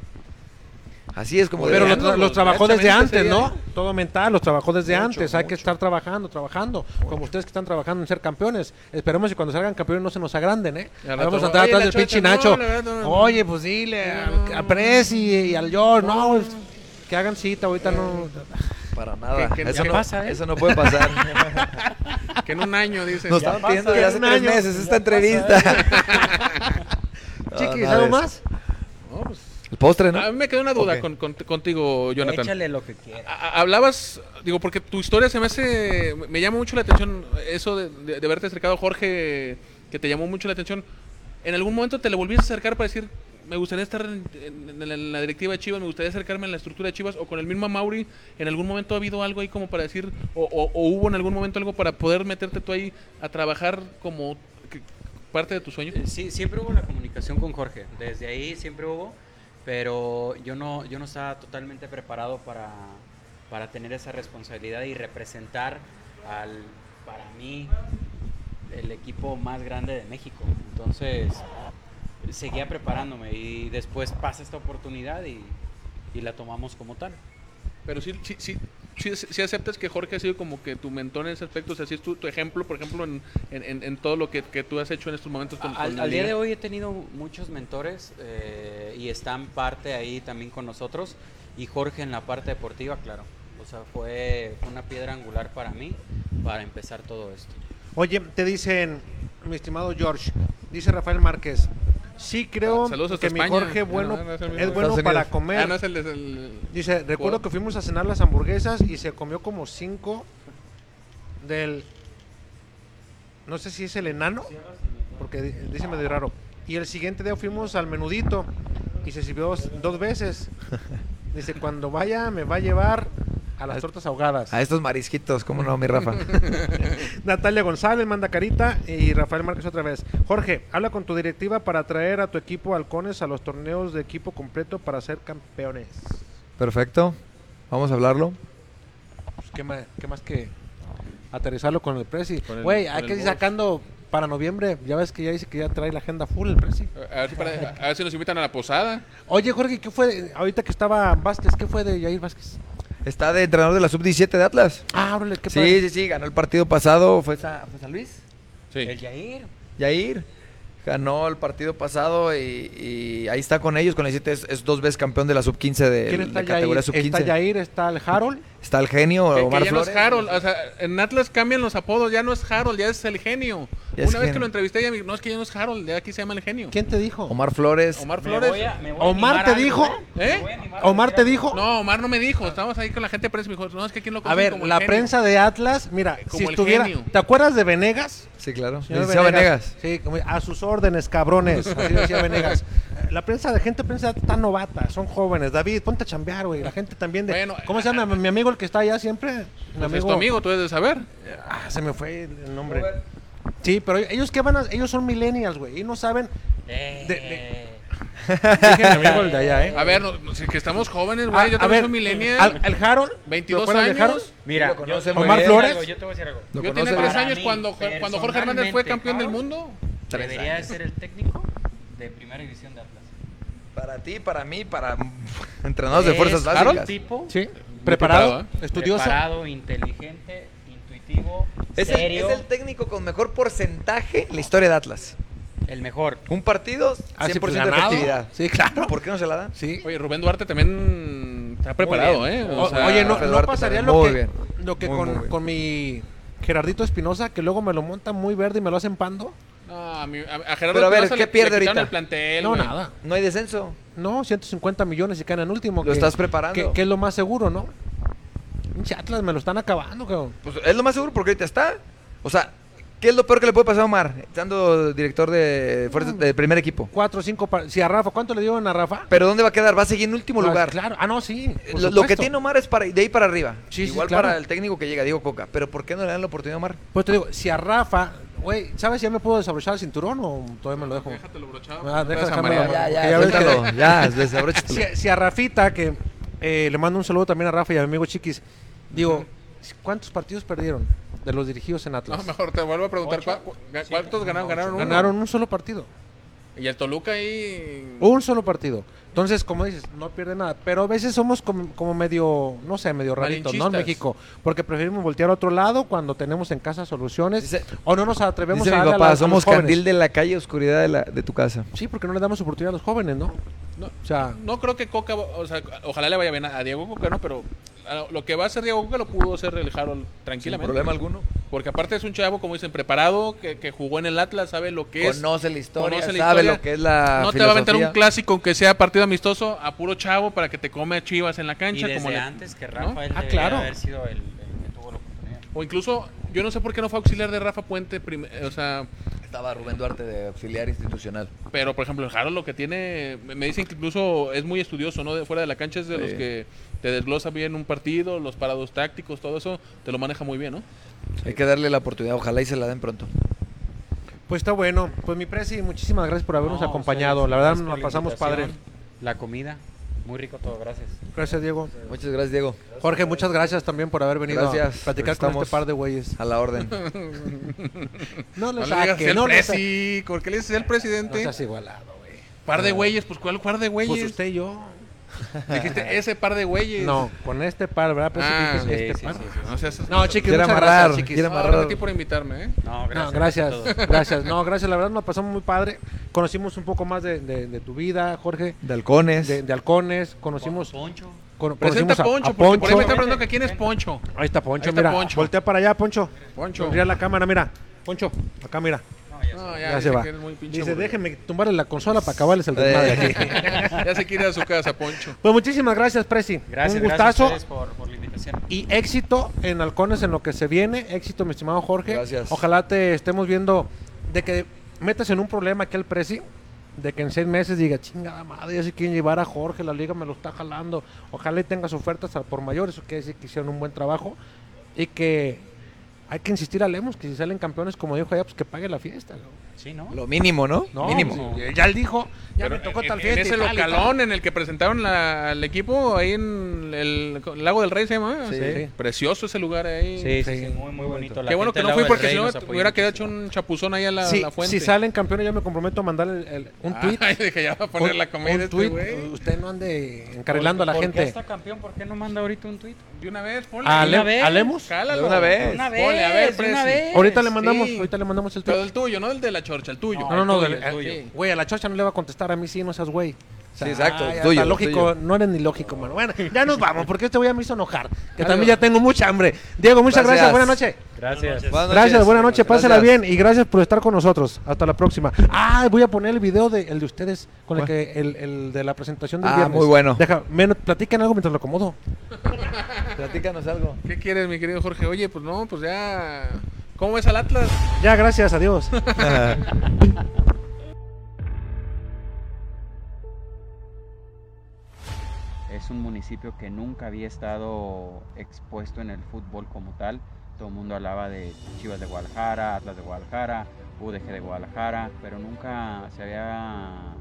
Así es como Pero los, tra- los trabajó desde antes, ¿no? Todo mental, los trabajó desde Mucho, antes. Hay que estar trabajando, trabajando. Como ustedes que están trabajando en ser campeones. Esperemos que cuando salgan campeones no se nos agranden, ¿eh? Vamos a entrar "Oye, atrás del pinche Nacho. la verdad, no, no". Oye, pues dile al- a Presi y al George, no, pues, que hagan cita, ahorita no. Para nada. Que- que eso, no, pasa, ¿eh? eso no puede pasar. Que en un año, dice. Nos pasa, pidiendo ya ya hace un tres año. meses esta Ya entrevista. No, Chiquis, ¿algo más? No, pues, El postre, ¿no? A mí me quedó una duda con- con- contigo, Jonathan. Échale lo que quiera. A- a- Hablabas, digo, porque tu historia se me hace, me llama mucho la atención eso de, de, de haberte acercado a Jorge, que te llamó mucho la atención. ¿En algún momento te le volviste a acercar para decir, me gustaría estar en, en- en la, en la directiva de Chivas, me gustaría acercarme en la estructura de Chivas, o con el mismo Mauri, en algún momento ha habido algo ahí como para decir, o, o- o hubo en algún momento algo para poder meterte tú ahí a trabajar como que- parte de tu sueño? Eh, Sí, siempre hubo la comunicación con Jorge. Desde ahí siempre hubo, pero yo no, yo no estaba totalmente preparado para, para tener esa responsabilidad y representar al, para mí, el equipo más grande de México. Entonces, seguía preparándome y después pasa esta oportunidad y, y la tomamos como tal. Pero sí, sí, sí, sí, sí aceptas que Jorge ha sido como que tu mentor en ese aspecto, o sea, sí es tu, tu ejemplo, por ejemplo, en, en- en- en todo lo que, que tú has hecho en estos momentos. con- Al, con al día de hoy he tenido muchos mentores eh, y están parte ahí también con nosotros y Jorge en la parte deportiva, claro. O sea, fue una piedra angular para mí para empezar todo esto. Oye, te dicen, mi estimado George, dice Rafael Márquez. Sí creo hasta que mi. Jorge Ah, bueno, no, no es bueno Estados para Unidos. comer. Ah, no es el, es el- Dice, recuerdo que fuimos a cenar las hamburguesas y se comió como cinco del... No sé si es el enano, porque di- dice medio raro. Y el siguiente día fuimos al menudito y se sirvió dos, dos veces. Dice, cuando vaya me va a llevar A las tortas ahogadas. A estos marisquitos, ¿cómo no, mi Rafa? Natalia González manda carita y Rafael Márquez otra vez. Jorge, habla con tu directiva para traer a tu equipo halcones a los torneos de equipo completo para ser campeones. Perfecto. Vamos a hablarlo. Pues, ¿qué, más, ¿Qué más que aterrizarlo con el Prezi? Güey, hay que ir sacando para noviembre. Ya ves que ya dice que ya trae la agenda full el Prezi. A ver, si para- a ver si nos invitan a la posada. Oye, Jorge, ¿qué fue? de- ahorita que estaba Vázquez, ¿qué fue de Yair Vázquez? Está de entrenador de la sub-17 de Atlas. Ah, órale, qué Sí, padre. sí, sí, ganó el partido pasado. ¿Fue, Sa- fue San Luis? Sí. El Yair. Yair. Ganó el partido pasado y, y ahí está con ellos. Con el 17 es, es dos veces campeón de la sub-15 de, categoría sub-15. Está Yair, está el Harold. Está el genio, Que, que Omar no es Harold, o sea, en Atlas cambian los apodos, ya no es Harold, ya es el genio. Una vez genio. que lo entrevisté, ya me dijo, no es que ya no es Harold, ya aquí se llama el genio. ¿Quién te dijo? Omar Flores. Omar Me Flores. voy a- me voy a Omar te algo, dijo. ¿eh? ¿Eh? Me voy a animar a Omar te dijo. No, Omar no me dijo, estábamos ahí con la gente de prensa, me dijo, no, es que aquí lo A ver, como la genio. prensa de Atlas, mira, Como si el estuviera. genio. ¿Te acuerdas de Venegas? Sí, claro. Señor Licenciado Venegas. Sí, como, a sus órdenes, cabrones. Así decía Venegas. La prensa de gente prensa tan novata, son jóvenes. David, ponte a chambear, güey. La gente también de. Bueno, ¿Cómo se llama mi amigo el que está allá siempre? Mi Pues es tu amigo, tú debes de saber. Ah, se me fue el nombre. Sí, pero ellos qué van a, ellos son millennials, güey, y no saben. Eh, De- de- mi amigo el de allá, ¿eh? A ver, no, no, si que estamos jóvenes, Ah, güey, yo a también ver, soy millennial. al, al Harold, 22 ¿te acuerdas de Harold? años. Mira, yo bien. decir Flores. algo, Yo te voy a decir algo. Yo tenía tres años mí, cuando, cuando Jorge Hernández fue campeón del Harold, mundo. Tres Debería años. ser el técnico de primera división de Atlas. Para ti, para mí, para entrenadores de fuerzas básicas. tipo Sí, preparado, preparado, estudioso. preparado, inteligente, Es el, es el técnico con mejor porcentaje en la historia de Atlas. el mejor. Un partido, 100% Ah, sí, pues, de efectividad. Sí, claro. ¿Por qué no se la dan? Sí. Oye, Rubén Duarte también está preparado. ¿eh? O- O sea, Oye, no, no pasaría lo que, lo que Muy, con, muy con mi Gerardito Espinosa, que luego me lo monta muy verde y me lo hacen pando. No, a, mi- a- a Gerardo Pero a ver, Espinosa ¿qué le- pierde le ahorita? el plantel, No, nada. No hay descenso. No, 150 millones y caen en último. Lo que- estás preparando. Que, que es lo más seguro, ¿no? Pinche Atlas, me lo están acabando, cabrón. Pues es lo más seguro porque ahorita está. O sea, ¿qué es lo peor que le puede pasar a Omar? Estando director de fuerzas de primer equipo. Cuatro cinco. Si a Rafa, ¿cuánto le dieron a Rafa? Pero ¿dónde va a quedar? Va a seguir en último Ah, lugar. Claro. Ah, no, sí. Lo, lo que tiene Omar es para de ahí para arriba. Sí, sí, Igual claro. para el técnico que llega, Diego Coca. Pero ¿por qué no le dan la oportunidad a Omar? Pues te digo, si a Rafa, güey, ¿sabes si ya me puedo desabrochar el cinturón o todavía me lo dejo? Déjatelo brochado. Ah, amarillo. Ya, ya, ya, desabróchatelo. Si, si a Rafita, que eh, le mando un saludo también a Rafa y a mi amigo Chiquis, digo, ¿cuántos partidos perdieron de los dirigidos en Atlas? No, mejor te vuelvo a preguntar, Ocho. ¿cuá- cu- ¿cuántos ganaron? Ganaron uno. Ganaron un solo partido. Y el Toluca ahí... Un solo partido. Entonces, como dices, no pierde nada. Pero a veces somos como, como medio, no sé, medio raritos, ¿no? En. México. Porque preferimos voltear a otro lado cuando tenemos en casa soluciones. Dice- o no nos atrevemos Dice a mi darle a papá, la- a los somos candil de la calle, oscuridad de, la, de tu casa. Sí, porque no le damos oportunidad a los jóvenes, ¿no? No, O sea, no creo que Coca, o sea, ojalá le vaya bien a, a Diego Coca, ¿no? Pero lo que va a hacer Diego Coca lo pudo hacer el Harold Sin tranquilamente. problema alguno. Porque aparte es un chavo, como dicen, preparado, que, que jugó en el Atlas, sabe lo que es. Conoce la historia, conoce la sabe historia. lo que es la No te va a aventar un clásico aunque sea partido amistoso a puro chavo para que te come a Chivas en la Y cancha. desde como le- antes que ¿no? Rafael Ah, debería claro. haber sido el, el que tuvo la oportunidad. O incluso, yo no sé por qué no fue auxiliar de Rafa Puente, o sea, Estaba Rubén Duarte de auxiliar institucional. pero por ejemplo el Harold lo que tiene, me dicen que incluso es muy estudioso, ¿no? De fuera de la cancha es de Sí. los que te desglosa bien un partido, los parados tácticos, todo eso, te lo maneja muy bien, ¿no? Hay que darle la oportunidad, ojalá y se la den pronto. pues está bueno. Pues mi Presi, muchísimas gracias por habernos No, acompañado. La verdad nos la pasamos padre. La comida, muy rico todo, gracias. Gracias, Diego. Muchas gracias, Diego. Jorge, muchas gracias también por haber venido Gracias. a platicar con este par de güeyes. A la orden. No No le le digas saque, no le saque. presi, ¿por qué le dices el No presidente? seas igualado, güey. par de güeyes, pues ¿cuál par de Pues güeyes? usted y yo. Dijiste ese par de güeyes. No, con este par, ¿verdad? Presi? Ah, sí, este sí, par. sí, sí. No seas No, chiquis, muchas amarrar, gracias, chiquis. No, amarrar. gracias a ti por invitarme, ¿eh? No, gracias. No, gracias, a todos. gracias. No, gracias, la verdad nos pasamos muy padre. Conocimos un poco más de, de- de tu vida, Jorge, De halcones. de, de halcones, conocimos, Poncho. con- Presenta a- Poncho, a, porque por ahí me Poncho. está preguntando que quién es Poncho. Ahí está Poncho, Ahí está mira, Poncho. voltea para allá, Poncho. Poncho. Sonríe a la cámara, mira. Poncho, acá mira. No, ya se dice va. Dice, déjenme tumbarle la consola para acabarles el desmadre aquí. ya se quiere ir a su casa, Poncho. Pues muchísimas gracias, Presi. Gracias, Un gracias a gustazo por, por la invitación. y éxito en Halcones en lo que se viene. Éxito, mi estimado Jorge. Gracias. Ojalá te estemos viendo de que metas en un problema aquí al Presi de que en seis meses diga, chingada madre, ya se quieren llevar a Jorge, la liga me lo está jalando. Ojalá y tengas ofertas al por mayor, eso quiere decir que hicieron un buen trabajo y que hay que insistir a Lemos que si salen campeones, como dijo allá, pues que pague la fiesta. Sí, ¿no? Lo mínimo, ¿no? No, mínimo. pues, ya él dijo, ya Pero me tocó en, tal en fiesta. y ese tal y tal. localón en el que presentaron la- al equipo ahí en el, Lago del Rey se llama. Sí. Sí. Precioso ese lugar ahí. Sí, sí, Sí. sí, muy, muy bonito. La Qué bueno que no fui porque si no hubiera quedado hecho un chapuzón ahí a la, Sí, la fuente. si salen campeones, yo me comprometo a mandar el, el- un tweet. Ay, dije, ya va a poner un- la comida un este tweet. Usted no ande encarrilando a la ¿Por qué gente. está campeón? ¿Por qué no manda ahorita un tweet? De una vez, ponle. ¿A, ¿De una Le- vez? a Lemos? Cálalo. De una vez. Una Ponle, vez. Ahorita le mandamos, sí. ahorita le mandamos el Pero tweet. el tuyo, no el de la chorcha, el tuyo. No, no, no, el del- tuyo, el tuyo. güey, a la chocha no le va a contestar a mí sí, no seas güey. O sea, Sí, exacto, ay, el hasta tuyo, lógico, tuyo. no eres ni lógico, mano. Bueno, ya nos vamos, porque este güey me hizo enojar. Que Adiós. también ya tengo mucha hambre. Diego, muchas gracias, Gracias. buenas noches. Gracias. Buenas Gracias, buenas noches, pásela bien y gracias por estar con nosotros. Hasta la próxima. Ah, voy a poner el video de el de ustedes con el que el, el de la presentación del Ah, viernes. muy bueno. Deja, men- platiquen algo mientras lo acomodo. Platícanos algo. ¿Qué quieres, mi querido Jorge? Oye, pues no, pues ya. ¿Cómo ves al Atlas? Ya, gracias, adiós. Es un municipio que nunca había estado expuesto en el fútbol como tal. Todo el mundo hablaba de Chivas de Guadalajara, Atlas de Guadalajara, UDG de Guadalajara, pero nunca se había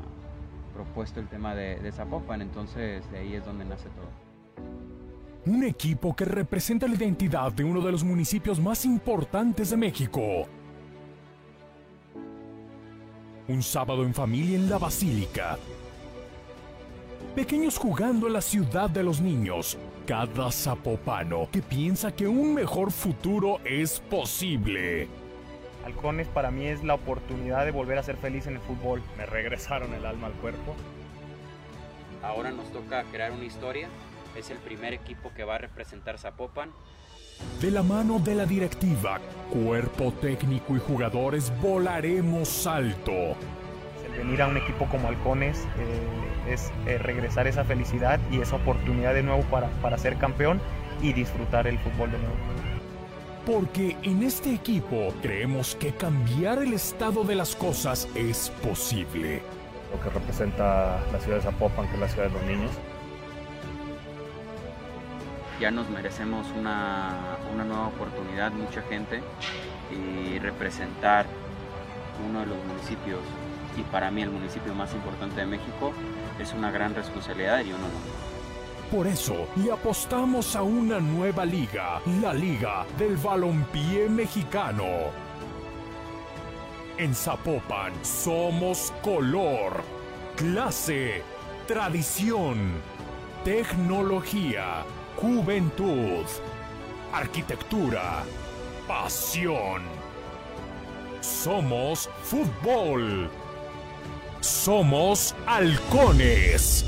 propuesto el tema de, de Zapopan, entonces de ahí es donde nace todo. Un equipo que representa la identidad de uno de los municipios más importantes de México. Un sábado en familia en la Basílica. Pequeños jugando en la ciudad de los niños. Cada zapopano que piensa que un mejor futuro es posible. Halcones para mí es la oportunidad de volver a ser feliz en el fútbol. Me regresaron el alma al cuerpo. Ahora nos toca crear una historia. Es el primer equipo que va a representar Zapopan. De la mano de la directiva, cuerpo técnico y jugadores volaremos alto. El venir a un equipo como Halcones eh, es eh, regresar esa felicidad y esa oportunidad de nuevo para, para ser campeón y disfrutar el fútbol de nuevo. Porque en este equipo creemos que cambiar el estado de las cosas es posible. Lo que representa la ciudad de Zapopan, que es la ciudad de los niños. Ya nos merecemos una, una nueva oportunidad, mucha gente, y representar uno de los municipios, y para mí el municipio más importante de México, es una gran responsabilidad y un honor. Por eso le apostamos a una nueva liga, la Liga del Balompié Mexicano. En Zapopan somos color, clase, tradición, tecnología, juventud, arquitectura, pasión. Somos fútbol. Somos halcones.